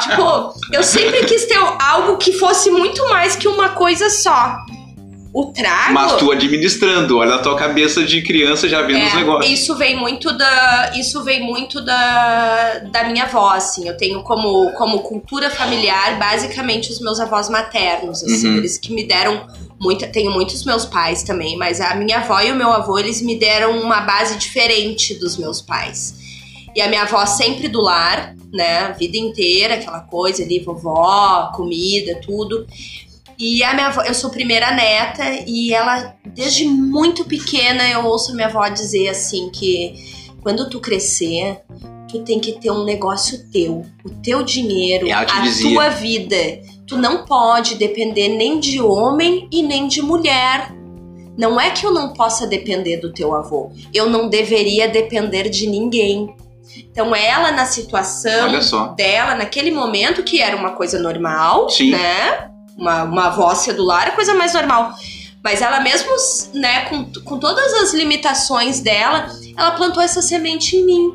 tipo, eu sempre quis ter algo que fosse muito mais que uma coisa só. O trago... Mas tu administrando, olha a tua cabeça de criança já vendo os É, negócios. Isso vem muito da. Isso vem muito da, da minha avó, assim. Eu tenho como, como cultura familiar, basicamente, os meus avós maternos, assim. Uhum. Eles que me deram muita. Tenho muitos meus pais também, mas a minha avó e o meu avô, eles me deram uma base diferente dos meus pais. E a minha avó sempre do lar, né? A vida inteira, aquela coisa ali, vovó, comida, tudo. E a minha avó, eu sou primeira neta e ela, desde muito pequena, eu ouço minha avó dizer assim que quando tu crescer, tu tem que ter um negócio teu, o teu dinheiro, ela te a dizia. tua vida. Tu não pode depender nem de homem e nem de mulher. Não é que eu não possa depender do teu avô. Eu não deveria depender de ninguém. Então ela na situação dela naquele momento que era uma coisa normal, Sim. né? Uma, uma avó celular é coisa mais normal. Mas ela mesmo, né, com, com todas as limitações dela, ela plantou essa semente em mim.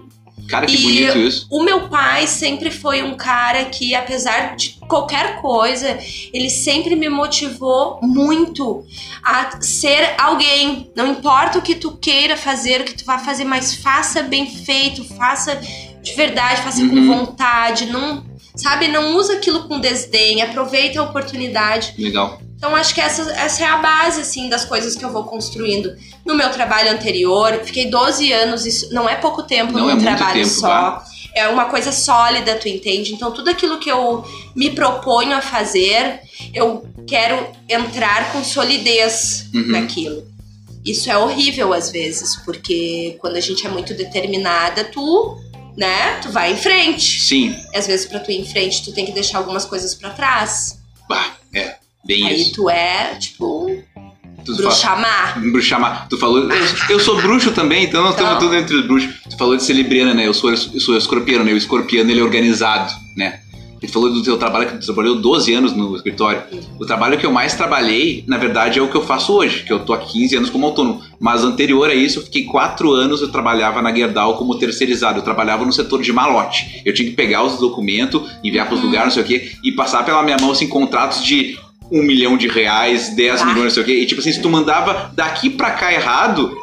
Cara, que E- bonito isso. O meu pai sempre foi um cara que, apesar de qualquer coisa, ele sempre me motivou muito a ser alguém. Não importa o que tu queira fazer, o que tu vai fazer, mas faça bem feito, faça de verdade, faça Uhum. com vontade, não, sabe, não usa aquilo com desdém, aproveita a oportunidade. Legal. Então acho que essa, essa é a base assim das coisas que eu vou construindo. No meu trabalho anterior, fiquei 12 anos, isso não é pouco tempo Não num é trabalho tempo, só. tá? É uma coisa sólida, tu entende? Então tudo aquilo que eu me proponho a fazer, eu quero entrar com solidez Uhum. naquilo. Isso é horrível às vezes, porque quando a gente é muito determinada, tu, né, tu vai em frente. Sim. E às vezes pra tu ir em frente, tu tem que deixar algumas coisas pra trás. Bah, é. Bem Aí isso. tu é, tipo, Tu bruxamar. Bruxa má. Tu falou. Eu, eu sou bruxo também, então nós estamos Então. tudo entre os bruxos. Tu falou de ser libriana, né? Eu sou, eu sou escorpiano, né? O escorpiano ele é organizado, né? E tu falou do teu trabalho que tu trabalhou 12 anos no escritório. O trabalho que eu mais trabalhei, na verdade, é o que eu faço hoje, que eu tô há 15 anos como autônomo. Mas anterior a isso, eu fiquei 4 anos, eu trabalhava na Gerdau como terceirizado. Eu trabalhava no setor de malote. Eu tinha que pegar os documentos, enviar pros lugares, não sei o quê, e passar pela minha mão, assim, contratos de um milhão de reais, 10 Ah. milhões, não sei o quê. E tipo assim, se tu mandava daqui pra cá errado,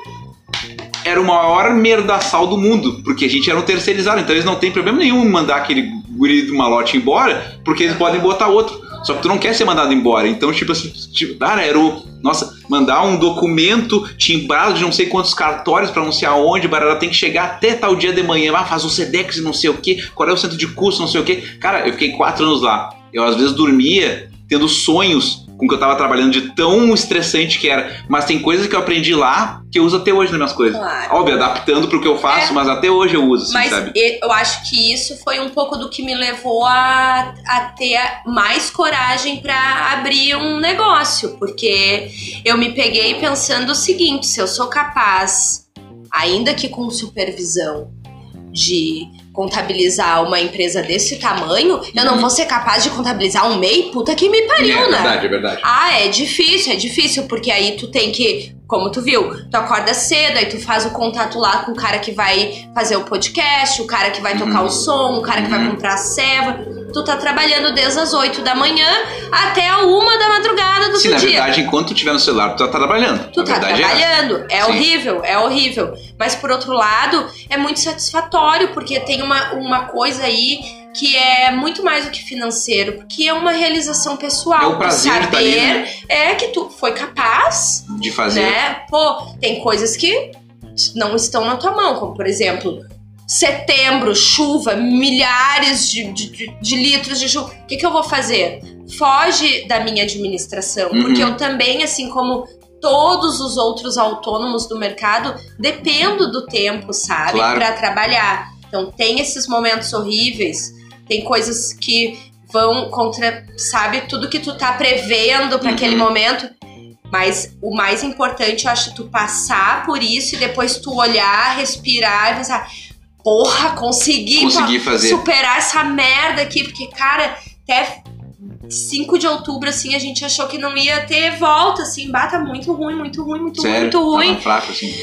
era o maior merdaçal do mundo, porque a gente era um terceirizado, então eles não tem problema nenhum em mandar aquele guri do malote embora, porque eles podem botar outro. Só que tu não quer ser mandado embora. Então, tipo assim, tipo, cara, era o. Nossa, mandar um documento timbrado de não sei quantos cartórios pra não sei aonde, barará, tem que chegar até tal dia de manhã, ah, faz o SEDEX e não sei o que, qual é o centro de custo, não sei o que. Cara, eu fiquei quatro anos lá. Eu às vezes dormia tendo sonhos com que eu tava trabalhando de tão estressante que era. Mas tem coisas que eu aprendi lá que eu uso até hoje nas minhas coisas. Claro. Óbvio, adaptando pro que eu faço, É. mas até hoje eu uso, assim, Mas sabe? eu acho que isso foi um pouco do que me levou a, a ter mais coragem pra abrir um negócio, porque eu me peguei pensando o seguinte: se eu sou capaz, ainda que com supervisão, de contabilizar uma empresa desse tamanho, eu não Uhum. vou ser capaz de contabilizar um MEI? Puta que me pariu, é né? verdade, é verdade. Ah, é difícil, é difícil, porque aí tu tem que, como tu viu, tu acorda cedo, aí tu faz o contato lá com o cara que vai fazer o podcast, o cara que vai tocar Uhum. o som, o cara que vai Uhum. comprar a ceva. Tu tá trabalhando desde as 8 da manhã até a uma da madrugada do Sim, outro na dia. verdade, enquanto tu tiver no celular, tu tá trabalhando. Tu na tá verdade é. trabalhando, é, Sim. horrível, é horrível. Mas por outro lado, é muito satisfatório, porque tem uma, uma coisa aí que é muito mais do que financeiro, porque é uma realização pessoal. É o prazer tá ali, saber né? é que tu foi capaz, de fazer. né? Pô, tem coisas que não estão na tua mão, como por exemplo, setembro, chuva, milhares de, de- de- litros de chuva. O que, que eu vou fazer? Foge da minha administração, Uhum. porque eu também, assim como todos os outros autônomos do mercado, dependo do tempo, sabe? Claro. Pra trabalhar. Então tem esses momentos horríveis, tem coisas que vão contra, sabe, tudo que tu tá prevendo pra Uhum. aquele momento. Mas o mais importante, eu acho, tu passar por isso e depois tu olhar, respirar e pensar, porra, consegui, Consegui pa- fazer. superar essa merda aqui, porque, cara, até 5 de outubro, assim, a gente achou que não ia ter volta, assim, bata muito ruim, muito ruim, muito ruim, Sério, muito ruim. fraco, assim.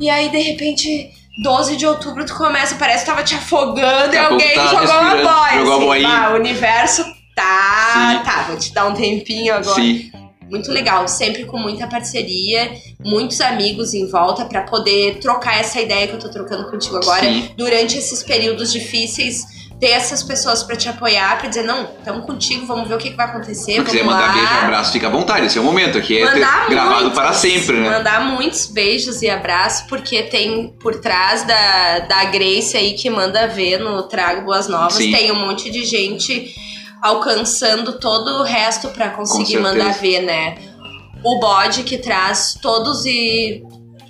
E aí, de repente, 12 de outubro, tu começa, parece que tava te afogando e pouco alguém tá jogou uma boia. jogou assim, boinha. "Ah, o universo tá, Sim. tá, vou te dar um tempinho agora. Sim. Muito legal, sempre com muita parceria, muitos amigos em volta pra poder trocar essa ideia que eu tô trocando contigo agora. Sim. Durante esses períodos difíceis, ter essas pessoas pra te apoiar, pra dizer, não, tamo contigo, vamos ver o que, que vai acontecer. Se quiser vamos mandar lá. beijo e abraço, fica à vontade. Esse é o momento. Aqui é Mandar gravado muitos, para sempre, né? Mandar muitos beijos e abraços, porque tem por trás da, da Grace aí que manda ver no Trago Boas Novas, Sim. tem um monte de gente alcançando todo o resto pra conseguir mandar ver, né? O bode que traz todos e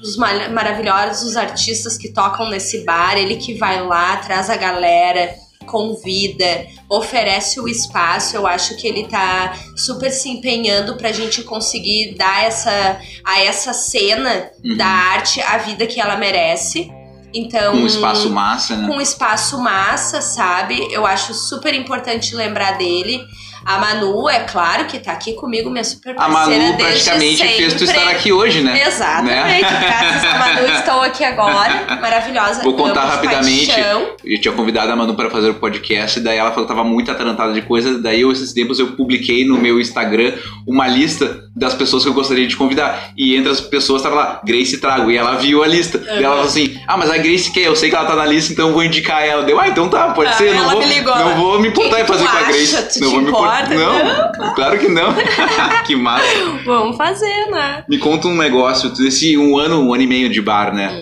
os ma- maravilhosos artistas que tocam nesse bar, ele que vai lá, traz a galera, convida, oferece o espaço. Eu acho que ele tá super se empenhando pra gente conseguir dar essa a essa cena Uhum. da arte a vida que ela merece. Então, Com um espaço massa, né? com um espaço massa, sabe? Eu acho super importante lembrar dele. A Manu, é claro que tá aqui comigo, minha super A parceira Manu desde praticamente fez tu sempre. estar aqui hoje, né? Exatamente, graças a Manu estou aqui agora, maravilhosa. Vou contar rapidamente. paixão. Eu tinha convidado a Manu para fazer o podcast, daí ela falou que tava muito atarantada de coisa. Daí, eu, esses tempos, eu publiquei no meu Instagram uma lista das pessoas que eu gostaria de convidar. E entre as pessoas tava lá, Grace Trago. E ela viu a lista. Daí ela falou assim: Ah, mas a Grace quer, eu sei que ela tá na lista, então eu vou indicar ela. Deu, ah, então tá, pode Ah, ser. Não vou, não vou me importar em fazer tu com a acha? Grace. Tu não vou me importar. Importa. Não, claro que não. que massa. Vamos fazer, né? Me conta um negócio, esse um ano, um ano e meio de bar, né?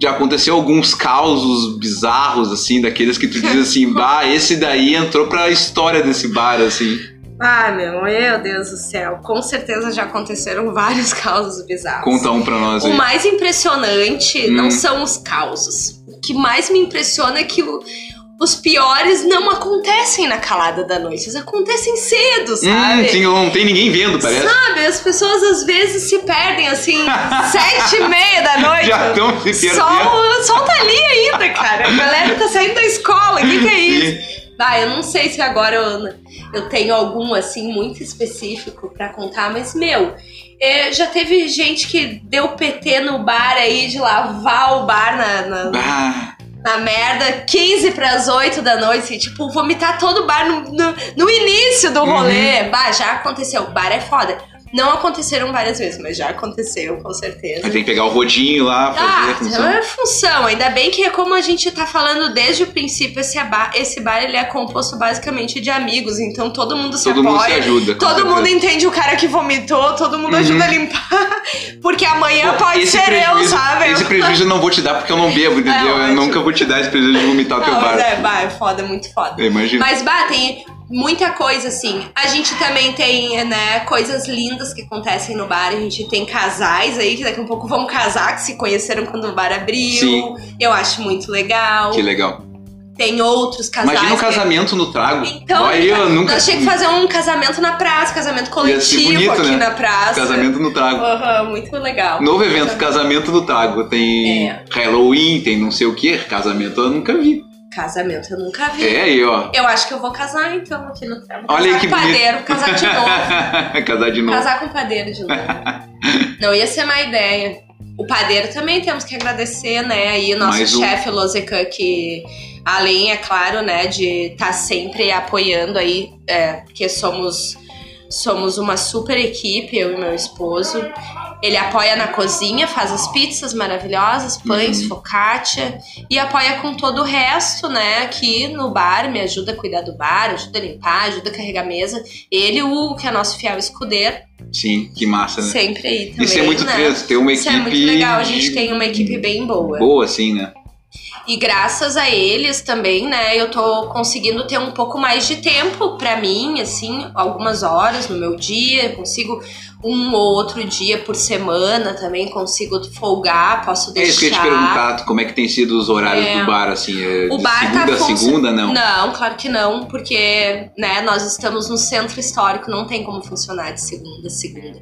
Já aconteceu alguns causos bizarros, assim, daqueles que tu diz assim, bah, esse daí entrou pra história desse bar, assim. Ah, meu, meu Deus do céu. Com certeza já aconteceram vários causos bizarros. Conta um pra nós O aí. mais impressionante Hum. não são os causos. O que mais me impressiona é que o- os piores não acontecem na calada da noite. Eles acontecem cedo, sabe? Hum, sim, não tem ninguém vendo, parece. Sabe, as pessoas às vezes se perdem assim, sete e meia da noite. Já estão se perdendo. Sol, o sol tá ali ainda, cara. A galera tá saindo da escola. O que, que é isso? Ah, eu não sei se agora eu, eu tenho algum assim muito específico pra contar, mas meu, é, já teve gente que deu PT no bar aí de lavar o bar na, na, Bah, na merda, 15 pras 8 da noite, e, tipo, vomitar todo o bar no, no, no início do rolê. Bah, já aconteceu. O bar é foda. Não aconteceram várias vezes, mas já aconteceu, com certeza. Aí tem que pegar o rodinho lá, fazer a Ah, função. é função. Ainda bem que, como a gente tá falando desde o princípio, esse bar, esse bar ele é composto basicamente de amigos. Então todo mundo se Todo mundo se apoia. ajuda. Todo certeza. mundo entende o cara que vomitou, todo mundo Uhum. ajuda a limpar. Porque amanhã Pô, pode ser eu, sabe? Esse prejuízo eu não vou te dar porque eu não bebo, entendeu? É, eu ótimo. nunca vou te dar esse prejuízo de vomitar o teu bar. é, bah, é foda, muito foda. Eu imagino. Mas, bah, tem muita coisa, assim. A gente também tem, né, coisas lindas que acontecem no bar. A gente tem casais aí que daqui a um pouco vão casar, que se conheceram quando o bar abriu. Sim. Eu acho muito legal. Que legal. Tem outros casais. Imagina um que- casamento no trago. Então, Aí eu nunca. nós tínhamos que fazer um casamento na praça, casamento coletivo bonito, aqui né? na praça. Casamento no trago. Aham, muito legal. Novo evento, casamento no trago. Tem É. Halloween, tem não sei o que. Casamento eu nunca vi. Casamento eu nunca vi. É aí, ó. Eu acho que eu vou casar então aqui no trago. Olha aí que com bonito. padeiro, casar de novo. Casar de novo. Casar com padeiro de novo. Não ia ser má ideia. O padeiro também temos que agradecer, né? Aí o nosso Mais um. chefe Lozecan, que além, é claro, né, de estar sempre apoiando aí, é, porque somos, somos uma super equipe, eu e meu esposo. Ele apoia na cozinha, faz as pizzas maravilhosas, pães, Uhum. focaccia, e apoia com todo o resto, né? Aqui no bar, me ajuda a cuidar do bar, ajuda a limpar, ajuda a carregar a mesa. Ele, o Hugo, que é nosso fiel escudeiro, Sim, que massa, né? sempre aí também. Isso é muito né? triste, ter uma Isso equipe. é muito legal, a gente tem uma equipe bem boa. Boa, assim, né? E graças a eles também, né, eu tô conseguindo ter um pouco mais de tempo pra mim, assim, algumas horas no meu dia, eu consigo um ou outro dia por semana também, consigo folgar, posso É deixar. isso que eu ia te perguntar, como é que tem sido os horários É. do bar, assim? é O bar segunda tá a segunda, não? Não, claro que não, porque né, nós estamos no centro histórico, não tem como funcionar de segunda a segunda.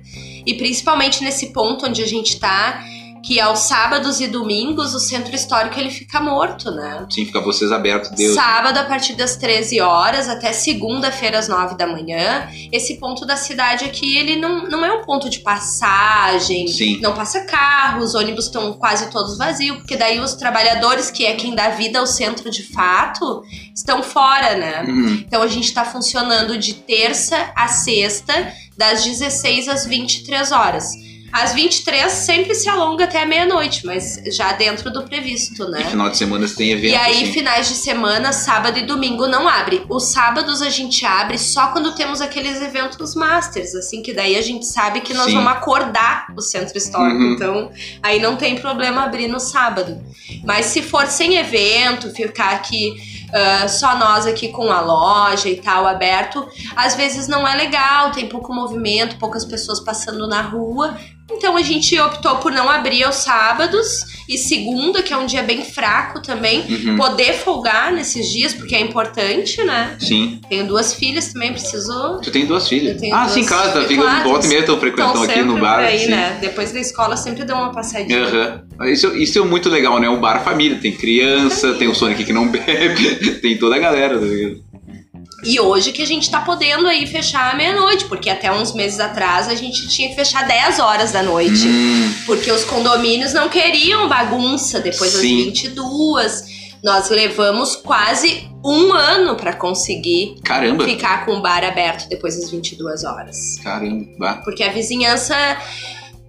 E principalmente nesse ponto onde a gente tá, que aos sábados e domingos o centro histórico ele fica morto, né? Sim, fica vocês abertos, Deus. Sábado a partir das 13 horas até segunda-feira às 9 da manhã. Esse ponto da cidade aqui, ele não, não é um ponto de passagem, Sim. não passa carro, os ônibus estão quase todos vazios, porque daí os trabalhadores, que é quem dá vida ao centro de fato, estão fora, né? Uhum. Então a gente tá funcionando de terça a sexta, das 16 às 23 horas. Às 23 sempre se alonga até a meia-noite, mas já dentro do previsto, né? E final de semana você tem evento, E aí, assim. finais de semana, sábado e domingo não abre. Os sábados a gente abre só quando temos aqueles eventos masters, assim, que daí a gente sabe que nós Sim. vamos acordar o centro histórico. Uhum. Então, aí não tem problema abrir no sábado. Mas se for sem evento, ficar aqui ah, só nós aqui com a loja e tal aberto, às vezes não é legal, tem pouco movimento, poucas pessoas passando na rua. Então a gente optou por não abrir aos sábados e segunda, que é um dia bem fraco também, Uhum. poder folgar nesses dias, porque é importante, né? Sim. Tenho duas filhas também, preciso. Tu tem duas filhas. Ah, duas sim, claro, tá, fica Claro, volta e meia estão Estão frequentando aqui no bar. aí, sim. né? Depois da escola sempre dão uma passadinha. Aham. Isso, isso é muito legal, né? Um bar família. Tem criança, tem o Sonic que não bebe, tem toda a galera, tá ligado? E hoje que a gente tá podendo aí fechar à meia-noite, porque até uns meses atrás a gente tinha que fechar 10 horas da noite. Hum, Porque os condomínios não queriam bagunça depois das Sim. 22. Nós levamos quase um ano pra conseguir caramba. ficar com o bar aberto depois das 22 horas. Caramba. Porque a vizinhança.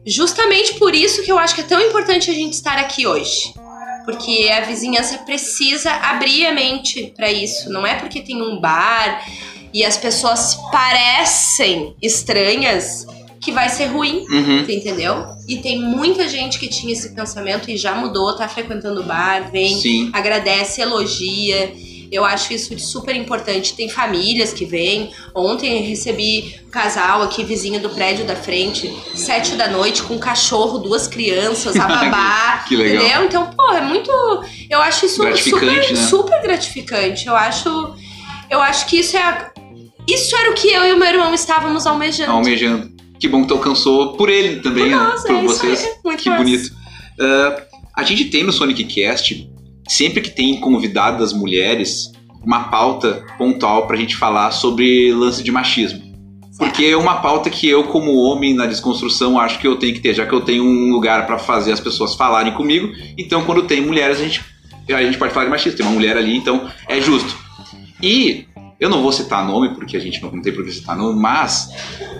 Justamente por isso que eu acho que é tão importante a gente estar aqui hoje. Porque a vizinhança precisa abrir a mente pra isso. Não é porque tem um bar e as pessoas parecem estranhas, que vai ser ruim, Uhum. entendeu? E tem muita gente que tinha esse pensamento e já mudou, tá frequentando o bar, vem, Sim. agradece, elogia. Eu acho isso super importante. Tem famílias que vêm. Ontem eu recebi um casal aqui, vizinho do prédio da frente, sete da noite, com um cachorro, duas crianças, a babá. Que legal. Entendeu? Então, pô, é muito. Eu acho isso Gratificante, super, né? super gratificante. Eu acho. Eu acho que isso é. a- Isso era o que eu e o meu irmão estávamos almejando. Almejando. Que bom que tu alcançou por ele também, né? Nossa, por é vocês. aí. Muito Que massa. bonito. Ah, a gente tem no Sonic Cast, sempre que tem convidadas mulheres, uma pauta pontual pra gente falar sobre lance de machismo. Porque é uma pauta que eu, como homem na desconstrução, acho que eu tenho que ter, já que eu tenho um lugar pra fazer as pessoas falarem comigo. Então, quando tem mulheres, a gente, a gente pode falar de machismo. Tem uma mulher ali, então é justo. E eu não vou citar nome, porque a gente não tem por que citar nome, mas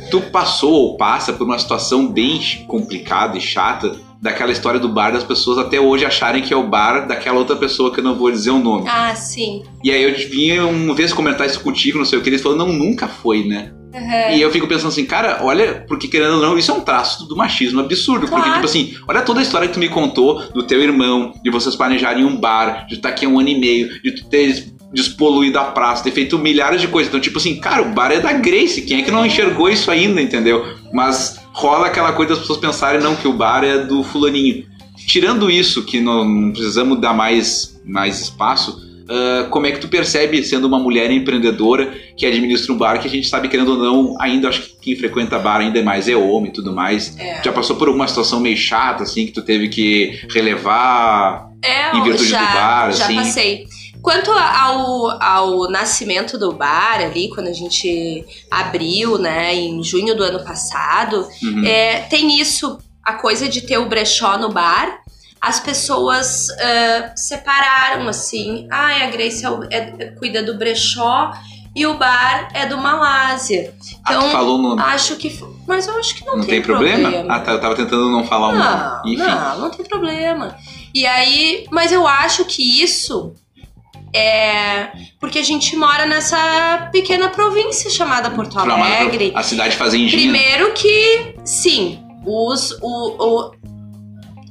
tu passou ou passa por uma situação bem complicada e chata daquela história do bar das pessoas até hoje acharem que é o bar daquela outra pessoa que eu não vou dizer o nome. Ah, sim. E aí eu vinha uma vez comentar isso contigo, não sei o que, eles falaram, não, nunca foi, né? Uhum. E eu fico pensando assim, cara, olha, porque querendo ou não, isso é um traço do machismo absurdo. Porque, Claro. tipo assim, olha toda a história que tu me contou do teu irmão, de vocês planejarem um bar, de tu estar aqui há um ano e meio, de tu ter despoluído a praça, ter feito milhares de coisas. Então, tipo assim, cara, o bar é da Grace, quem é que não enxergou isso ainda, entendeu? Mas rola aquela coisa das pessoas pensarem, não, que o bar é do fulaninho. Tirando isso, que não não precisamos dar mais, mais espaço, ah, como é que tu percebe, sendo uma mulher empreendedora que administra um bar, que a gente sabe, querendo ou não, ainda acho que quem frequenta bar ainda é mais é homem e tudo mais. É. Já passou por alguma situação meio chata, assim, que tu teve que relevar? É, Em virtude já, do bar, já assim. passei. Quanto ao, ao nascimento do bar ali, quando a gente abriu, né, em junho do ano passado, Uhum. é, tem isso, a coisa de ter o brechó no bar. As pessoas ah, separaram assim. Ai, a Grace é o- é- é- cuida do brechó e o bar é do Malásia. ah, Então, tu falou no. acho que. Mas eu acho que não, não tem problema? Ah, tá, eu tava tentando não falar o nome. Enfim. não, não tem problema. E aí, mas eu acho que isso é porque a gente mora nessa pequena província chamada Porto Alegre. A cidade fazendinha. Primeiro que, sim, os, o, o-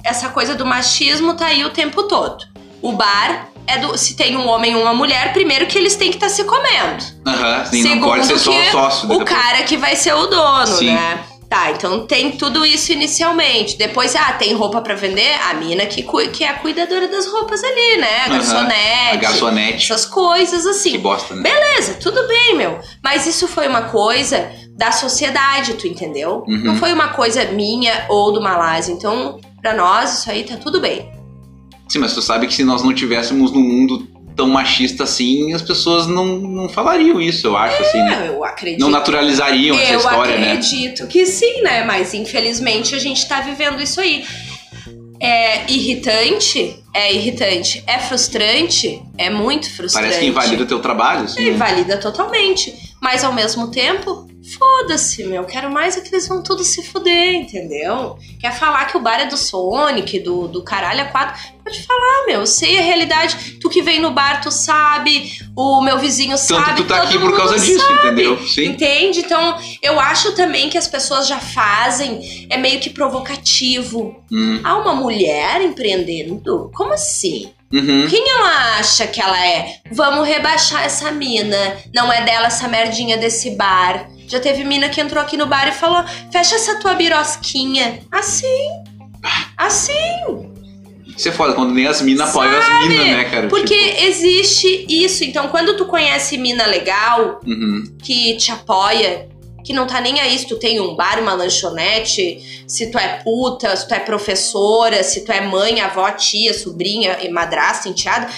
essa coisa do machismo tá aí o tempo todo. O bar é do. Se tem um homem e uma mulher, primeiro que eles têm que estar se comendo. Aham, sim, não Segundo pode ser só o sócio. O cara que vai ser o dono, Sim. né? Tá, então tem tudo isso inicialmente. Depois, ah, tem roupa pra vender? A mina que, que é a cuidadora das roupas ali, né? A garçonete. A garçonete. Essas coisas Que assim. bosta, né? Beleza, tudo bem, meu. Mas isso foi uma coisa da sociedade, tu entendeu? Uhum. Não foi uma coisa minha ou do Malásia. Então, pra nós, isso aí tá tudo bem. Sim, mas tu sabe que se nós não tivéssemos num mundo tão machista assim, as pessoas não, não falariam isso, eu acho, assim, né? Eu acredito. Não naturalizariam essa Eu história, né? acredito que sim, né? Mas infelizmente a gente tá vivendo isso aí. É irritante? É irritante. É frustrante? É muito frustrante. Parece que invalida teu trabalho, assim. É, né? invalida totalmente. Mas ao mesmo tempo, foda-se, meu. Quero mais é que eles vão tudo se fuder, entendeu? Quer falar que o bar é do Sonic, do, do caralho a quatro? Pode falar, meu. Eu sei a realidade. Tu que vem no bar, tu sabe. O meu vizinho Tanto sabe. tu tá aqui por causa disso, sabe. entendeu? Sim. Entende? Então, eu acho também que as pessoas já fazem, é meio que provocativo. Hum, Ah, uma mulher empreendendo? Como assim? uhum. Quem ela acha que ela é? Vamos rebaixar essa mina. Não é dela essa merdinha desse bar. Já teve mina que entrou aqui no bar e falou: fecha essa tua birosquinha. Assim. Assim. Isso é foda, quando nem as minas apoiam as minas, né, cara? Porque Tipo, existe isso. Então, quando tu conhece mina legal, uhum. que te apoia, que não tá nem aí se tu tem um bar, uma lanchonete, se tu é puta, se tu é professora, se tu é mãe, avó, tia, sobrinha, madrasta, enteada.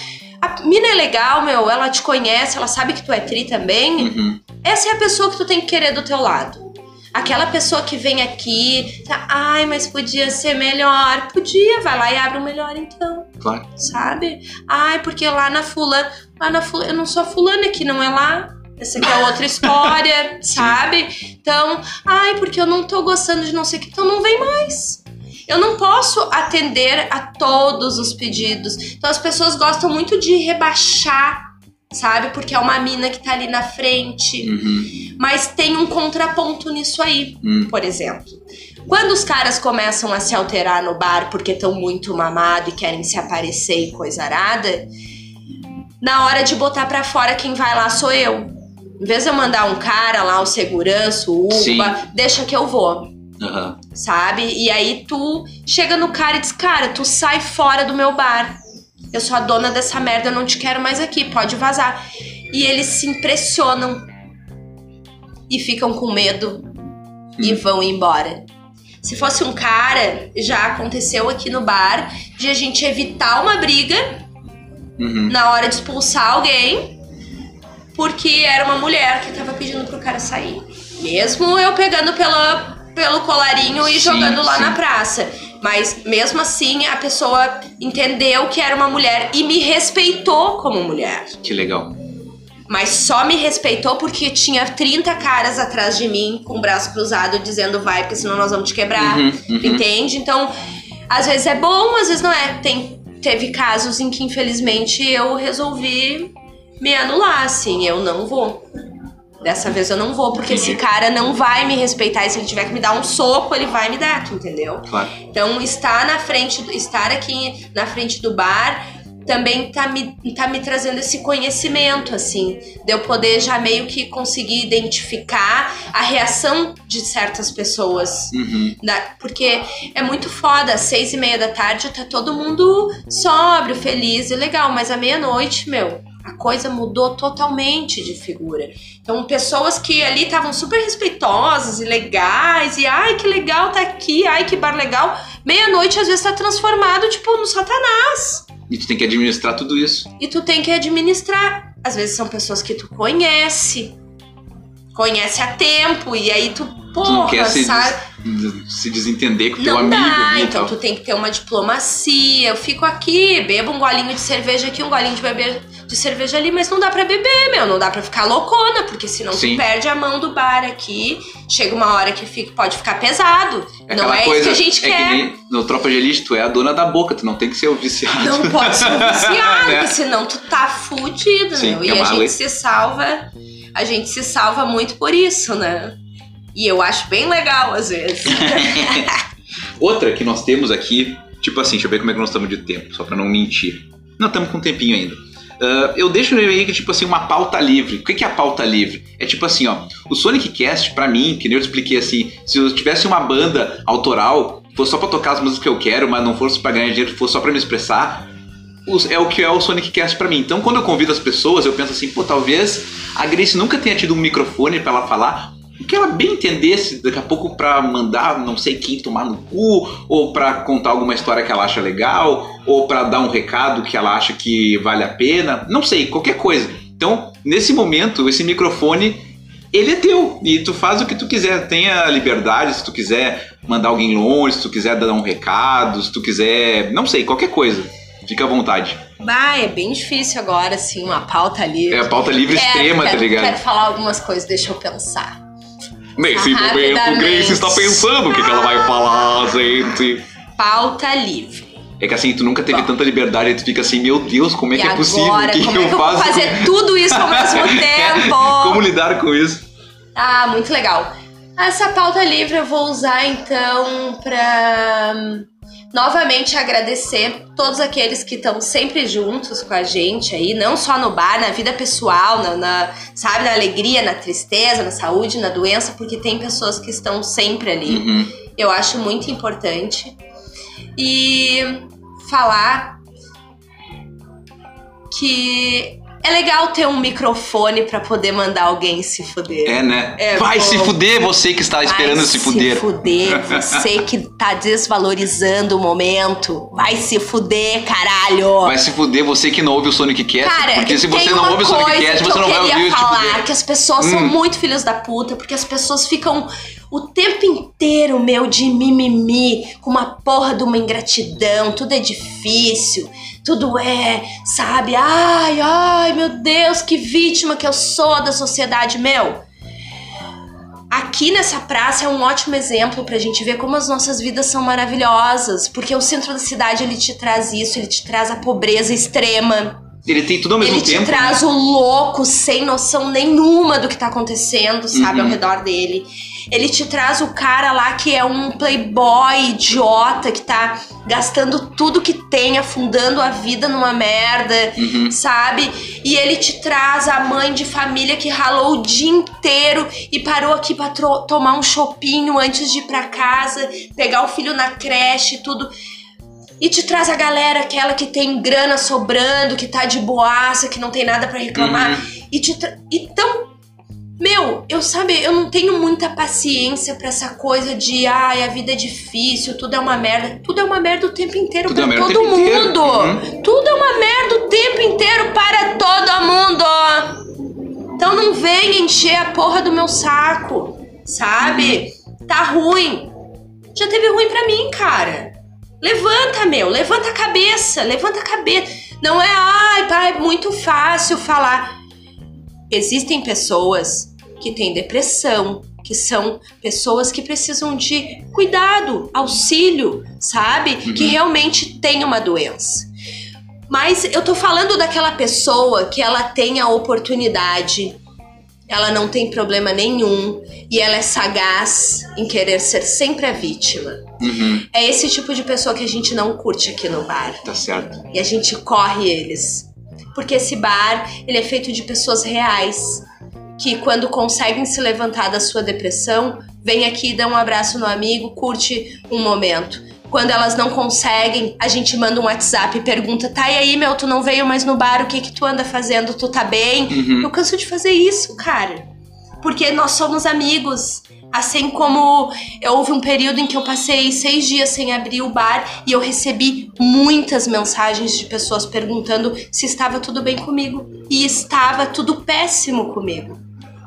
A mina é legal, meu, ela te conhece, ela sabe que tu é tri também. Uhum. Essa é a pessoa que tu tem que querer do teu lado. Aquela pessoa que vem aqui, tá, ai, mas podia ser melhor. Podia, vai lá e abre o melhor então Claro. sabe? Ai, porque lá na fulana, lá na fulana, eu não sou a fulana aqui, não é lá. Essa aqui é outra história, sabe? Então, ai, porque eu não tô gostando de não sei o que, então não vem mais. Eu não posso atender a todos os pedidos. Então as pessoas gostam muito de rebaixar sabe? Porque é uma mina que tá ali na frente. Uhum. Mas tem um contraponto nisso aí, Hum. por exemplo. Quando os caras começam a se alterar no bar porque estão muito mamado e querem se aparecer e coisa arada, na hora de botar pra fora quem vai lá sou eu. Em vez de eu mandar um cara lá, o segurança, o Sim. Uba, deixa que eu vou, Aham. sabe? E aí tu chega no cara e diz, cara, tu sai fora do meu bar. Eu sou a dona dessa merda, eu não te quero mais aqui, pode vazar. E eles se impressionam e ficam com medo e vão embora. Se fosse um cara, já aconteceu aqui no bar de a gente evitar uma briga Uhum. na hora de expulsar alguém, porque era uma mulher que tava pedindo pro cara sair. Mesmo eu pegando pela, pelo colarinho e Sim, jogando lá sim. na praça. Mas mesmo assim, a pessoa entendeu que era uma mulher e me respeitou como mulher. Que legal. Mas só me respeitou porque tinha 30 caras atrás de mim com o braço cruzado dizendo vai, porque senão nós vamos te quebrar. Uhum, uhum. Entende? Então, às vezes é bom, às vezes não é. Tem, teve casos em que, infelizmente, eu resolvi me anular, assim. Eu não vou. Dessa vez eu não vou, porque esse cara não vai me respeitar. E se ele tiver que me dar um soco, ele vai me dar, entendeu? Claro. Então, estar na frente, estar aqui na frente do bar também tá me, tá me trazendo esse conhecimento, assim, de eu poder já meio que conseguir identificar a reação de certas pessoas. Uhum. Da- porque é muito foda, às seis e meia da tarde tá todo mundo sóbrio, feliz e legal, mas à meia-noite, meu, a coisa mudou totalmente de figura. Então, pessoas que ali estavam super respeitosas e legais, e ai que legal tá aqui, ai que bar legal, meia-noite às vezes tá transformado, tipo, no satanás. E tu tem que administrar tudo isso. E tu tem que administrar. Às vezes são pessoas que tu conhece, conhece há tempo, e aí tu, tu porra, se, sabe? des- se desentender com teu Não amigo dá, e então tu tem que ter uma diplomacia. Eu fico aqui, bebo um golinho de cerveja aqui, um golinho de beber de cerveja ali, mas não dá pra beber, meu, não dá pra ficar loucona, porque senão Sim. tu perde a mão do bar aqui. Chega uma hora que fica, pode ficar pesado. É não é coisa, isso que a gente é quer. que nem no Tropa de Elite, tu é a dona da boca, tu não tem que ser o viciado. Não pode ser um viciado, Né? senão tu tá fudido, Sim, meu. E é a gente lei. se salva, a gente se salva muito por isso, né? E eu acho bem legal às vezes. Outra que nós temos aqui, tipo assim, deixa eu ver como é que nós estamos de tempo, só pra não mentir. Não, estamos com um tempinho ainda. Ah, eu deixo aí que, tipo assim, uma pauta livre. O que é a pauta livre? É tipo assim, ó. O Sonic Cast, pra mim, que nem eu expliquei assim, se eu tivesse uma banda autoral, fosse só pra tocar as músicas que eu quero, mas não fosse pra ganhar dinheiro, fosse só pra me expressar, é o que é o Sonic Cast pra mim. Então, quando eu convido as pessoas, eu penso assim, pô, talvez a Grace nunca tenha tido um microfone pra ela falar, o que ela bem entendesse daqui a pouco pra mandar não sei quem tomar no cu, ou pra contar alguma história que ela acha legal, ou pra dar um recado que ela acha que vale a pena, não sei, qualquer coisa. Então, nesse momento, esse microfone ele é teu e tu faz o que tu quiser, tenha liberdade, se tu quiser mandar alguém longe, se tu quiser dar um recado, se tu quiser, não sei, qualquer coisa. Fica à vontade. Bah, é bem difícil agora, assim, uma pauta ali. É a pauta livre Quero, extrema, quero, tá ligado? Quero falar algumas coisas, deixa eu pensar. Nesse momento. Grace está pensando o que, que ela vai falar, gente. Pauta livre. É que assim, tu nunca teve Bom. tanta liberdade, tu fica assim, meu Deus, como é e que é possível? agora, o que, como que é eu que eu vou faço? fazer tudo isso ao mesmo tempo? Como lidar com isso? Ah, muito legal. Essa pauta livre eu vou usar então pra hum, novamente agradecer todos aqueles que estão sempre juntos com a gente aí, não só no bar, na vida pessoal, na, na- sabe, na alegria, na tristeza, na saúde, na doença, porque tem pessoas que estão sempre ali. Uhum. Eu acho muito importante. E falar que é legal ter um microfone pra poder mandar alguém se fuder. É, né? É, vai bom. se fuder, você que está esperando Vai se fuder. Se fuder, você que tá desvalorizando o momento. Vai se fuder, caralho. Vai se fuder, você que não ouve o Sonic Cast. Cara, porque se você não ouve o Sonic Cast, que você não vai ouvir o falar, que as pessoas são Hum. muito filhos da puta, porque as pessoas ficam o tempo inteiro, meu, de mimimi, com uma porra de uma ingratidão, tudo é difícil, tudo é, sabe? Ai, ai, meu Deus, que vítima que eu sou da sociedade, meu. Aqui nessa praça é um ótimo exemplo pra gente ver como as nossas vidas são maravilhosas, porque o centro da cidade ele te traz isso, ele te traz a pobreza extrema. Ele tem tudo ao mesmo Ele te tempo. traz o louco sem noção nenhuma do que tá acontecendo, sabe, Uhum. ao redor dele. Ele te traz o cara lá que é um playboy idiota que tá gastando tudo que tem, afundando a vida numa merda, Uhum. sabe? E ele te traz a mãe de família que ralou o dia inteiro e parou aqui pra tomar um chopinho antes de ir pra casa, pegar o filho na creche e tudo. E te traz a galera, aquela que tem grana sobrando, que tá de boaça, que não tem nada pra reclamar. Uhum. E te tra... Então, meu, eu sabe, eu não tenho muita paciência pra essa coisa de ai, a vida é difícil, tudo é uma merda. Tudo é uma merda o tempo inteiro Tudo é pra o todo mundo. Uhum. Tudo é uma merda o tempo inteiro para todo mundo. Então não venha encher a porra do meu saco, sabe? Tá ruim. Já teve ruim pra mim, cara. Levanta, meu, levanta a cabeça, levanta a cabeça. Não é, ai, é muito fácil falar. Existem pessoas que têm depressão, que são pessoas que precisam de cuidado, auxílio, sabe? Que realmente tem uma doença. Mas eu tô falando daquela pessoa que ela tem a oportunidade, ela não tem problema nenhum e ela é sagaz em querer ser sempre a vítima. Uhum. É esse tipo de pessoa que a gente não curte aqui no bar. Tá certo. E a gente corre eles. Porque esse bar, ele é feito de pessoas reais. Que quando conseguem se levantar da sua depressão, vem aqui, dá um abraço no amigo, curte um momento. Quando elas não conseguem, a gente manda um WhatsApp e pergunta: tá, e aí, meu, tu não veio mais no bar, o que que tu anda fazendo? Tu tá bem? Uhum. Eu canso de fazer isso, cara. Porque nós somos amigos. Assim como eu- houve um período em que eu passei seis dias sem abrir o bar e eu recebi muitas mensagens de pessoas perguntando se estava tudo bem comigo. E estava tudo péssimo comigo.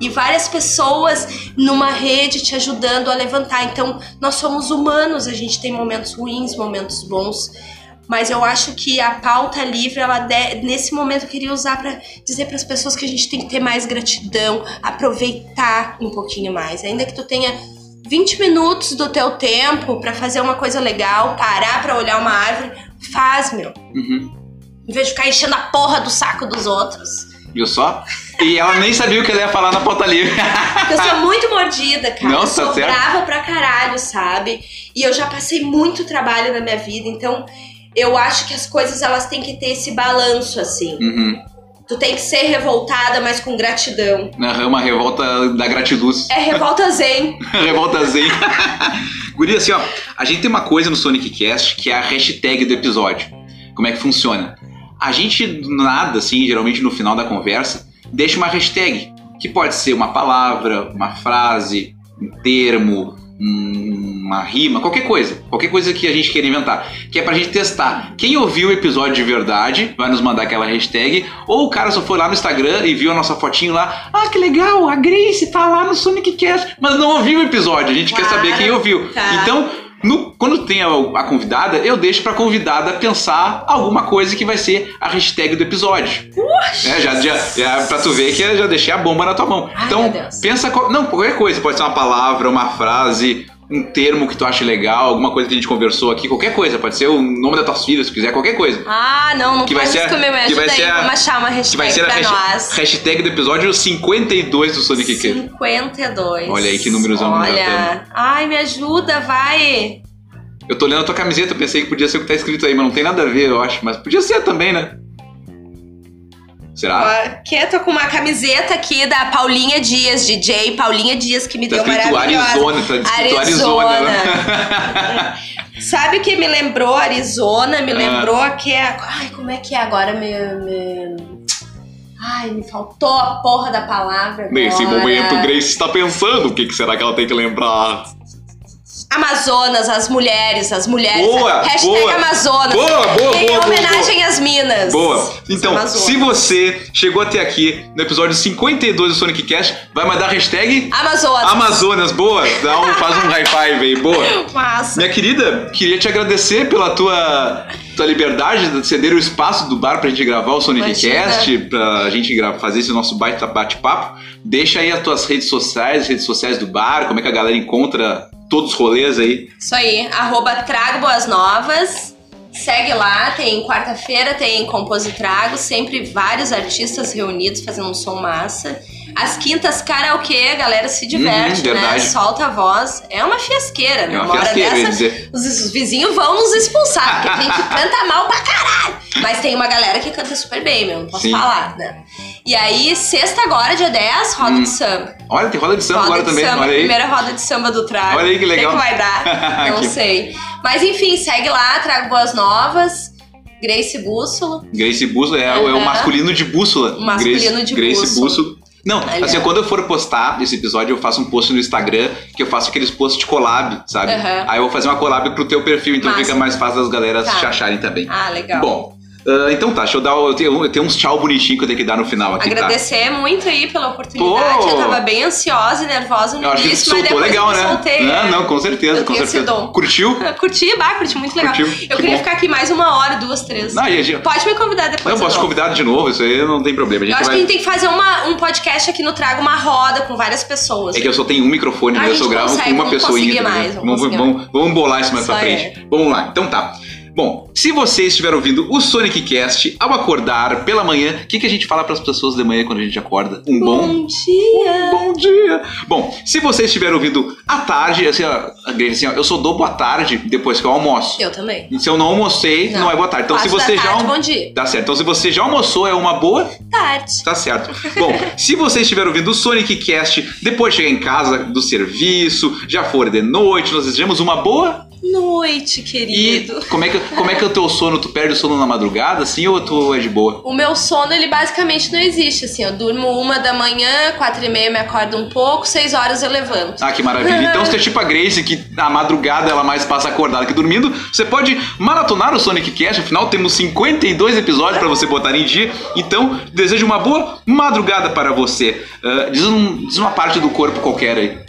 E várias pessoas numa rede te ajudando a levantar. Então, nós somos humanos, a gente tem momentos ruins, momentos bons. Mas eu acho que a pauta livre, ela de- nesse momento eu queria usar pra dizer para as pessoas que a gente tem que ter mais gratidão, aproveitar um pouquinho mais. Ainda que tu tenha 20 minutos do teu tempo pra fazer uma coisa legal, parar pra olhar uma árvore, faz, meu. Uhum. Em vez de ficar enchendo a porra do saco dos outros. Viu só? E ela nem sabia o que ela ia falar na pauta livre. Eu sou muito mordida, cara. Não, eu sou tá certo. brava pra caralho, sabe? E eu já passei muito trabalho na minha vida, então eu acho que as coisas elas têm que ter esse balanço, assim. uhum. Tu tem que ser revoltada, mas com gratidão. É uma revolta da gratiduz. É revolta zen. revolta zen. Guri, assim, ó. A gente tem uma coisa no Sonic Cast que é a hashtag do episódio. Como é que funciona? A gente, do nada, assim, geralmente no final da conversa, deixa uma hashtag. Que pode ser uma palavra, uma frase, um termo, um- uma rima, qualquer coisa. Qualquer coisa que a gente queira inventar. Que é pra gente testar. Quem ouviu o episódio de verdade vai nos mandar aquela hashtag. Ou o cara só foi lá no Instagram e viu a nossa fotinho lá. Ah, que legal, a Grace tá lá no Sonic Cast. Mas não ouviu o episódio. A gente quer Claro. saber quem ouviu. Tá. Então, no- quando tem a, a convidada, eu deixo pra convidada pensar alguma coisa que vai ser a hashtag do episódio. É, já, já, já, pra tu ver que eu já deixei a bomba na tua mão. Ai, então, pensa. não, qualquer coisa. Pode ser uma palavra, uma frase, um termo que tu acha legal, alguma coisa que a gente conversou aqui, qualquer coisa. Pode ser o nome das tuas filhas, se quiser, qualquer coisa. Ah, não, não Que vai ser isso comigo. Me que ajuda vai aí, ser a- vamos achar uma Que vai hashtag ser a hashtag, nós. hashtag do episódio 52 do Sonic Cast. 52. Olha aí que númerozão Olha. Ai, me ajuda, vai. Eu tô lendo a tua camiseta, pensei que podia ser o que tá escrito aí, mas não tem nada a ver, eu acho. Mas podia ser também, né? Será? Tô com uma camiseta aqui da Paulinha Dias, DJ Paulinha Dias, que me Tá deu maravilhosa. Arizona, tá escrito Arizona. né? Sabe o que me lembrou Arizona? Ah. Me lembrou que é. Ai, como é que é agora? Me, me- Ai, me faltou a porra da palavra. Nesse agora. momento, Grace está pensando o que será que ela tem que lembrar. Amazonas, as mulheres, as mulheres. Boa, Hashtag boa. Amazonas. Boa, boa, Em boa, boa, homenagem às minas. Boa. Então, se você chegou até aqui no episódio 52 do Sonic Cast, vai mandar a hashtag Amazonas. Amazonas. Boa. Dá um, faz um high five aí. Boa. Massa. Minha querida, queria te agradecer pela tua, tua liberdade de ceder o espaço do bar pra gente gravar o Sonic Imagina. Cast, pra gente fazer esse nosso baita bate-papo. Deixa aí as tuas redes sociais, as redes sociais do bar, como é que a galera encontra todos os rolês aí. Isso aí. Arroba Trago Boas Novas. Segue lá, tem quarta-feira, tem Compositrago, sempre vários artistas reunidos fazendo um som massa. As quintas, karaokê, a galera se diverte, Uhum, né? Solta a voz. É uma fiasqueira, né? É uma Uma hora fiasqueira, dessa, os, os vizinhos vão nos expulsar, porque a gente canta mal pra caralho. Mas tem uma galera que canta super bem, meu, não posso Sim. falar, né? E aí, sexta agora, dia 10, roda de samba. Olha, tem roda de samba Roda agora de também. samba, Olha aí. primeira roda de samba do Trago. Olha aí que legal. O que, que vai dar? Não Que- sei. Mas enfim, segue lá, Trago Boas Novas. Grace Bússola. Grace Bússola é, o- é o masculino de bússola. O masculino Grace, de Grace bússola. Bússola. Não, Olha. assim, quando eu for postar esse episódio, eu faço um post no Instagram, que eu faço aqueles posts de collab, sabe? Aham. Aí eu vou fazer uma collab pro teu perfil, então Massa. fica mais fácil das galeras Tá. te acharem também. Ah, legal. Bom, ah, então tá, deixa eu dar. Eu tenho, eu tenho uns tchau bonitinho que eu tenho que dar no final aqui, tá? Agradecer muito aí pela oportunidade. Pô. Eu tava bem ansiosa e nervosa no Eu acho que início, mas soltou depois legal, né? soltei. não, é. não, com certeza, Eu com certeza. Curtiu? Curti, bah, curti muito legal. Curtiu? Eu Que queria bom. ficar aqui mais uma hora, duas, três. Não, gente- Pode me convidar depois. Não, posso te convidar de novo, isso aí não tem problema. A Eu acho vai... que a gente tem que fazer uma, um podcast aqui no Trago, uma roda com várias pessoas. É que eu só tenho um microfone, A né? Eu só gravo com uma tá mais, ligado? vamos vamos, vamos, bolar isso mais pra frente. Vamos lá, então tá. Bom, se você estiver ouvindo o Sonic Cast ao acordar pela manhã, o que, que a gente fala pras pessoas de manhã quando a gente acorda? Um bom Bom dia! Bom dia! Bom, se você estiver ouvindo à tarde, assim, ó, assim, ó, eu só dou boa tarde depois que eu almoço. Eu também. E se eu não almocei, não, Não. é boa tarde. Então, se você já. tarde, bom dia. Tá certo. Então, se você já almoçou, é uma boa, Tarde. tá certo. Bom, se você estiver ouvindo o Sonic Cast depois de chegar em casa do serviço, já for de noite, nós desejamos uma boa. Noite, E querido. como é, que, como é que é o teu sono? Tu perde o sono na madrugada, assim, ou tu é de boa? O meu sono, ele basicamente não existe, assim. Eu durmo uma da manhã, quatro e meia me acordo um pouco, seis horas eu levanto. Ah, que maravilha. Então, se tu é tipo a Grace, que na madrugada ela mais passa acordada que dormindo, você pode maratonar o Sonic Cast. Afinal, temos 52 episódios pra você botar em dia. Então, desejo uma boa madrugada para você. Ah, diz, um- diz uma parte do corpo qualquer aí.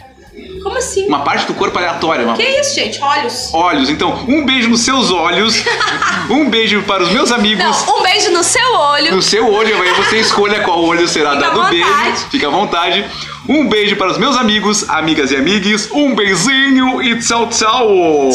Como assim? Uma parte do corpo aleatória. Uma... Que isso, gente? Olhos. Olhos. Então, um beijo nos seus olhos. um beijo para os meus amigos. Não, um beijo no seu olho. No seu olho, aí você escolha qual olho será Fica dado o beijo. Fica à vontade. Um beijo para os meus amigos, amigas e amigues. Um beijinho e tchau, tchau.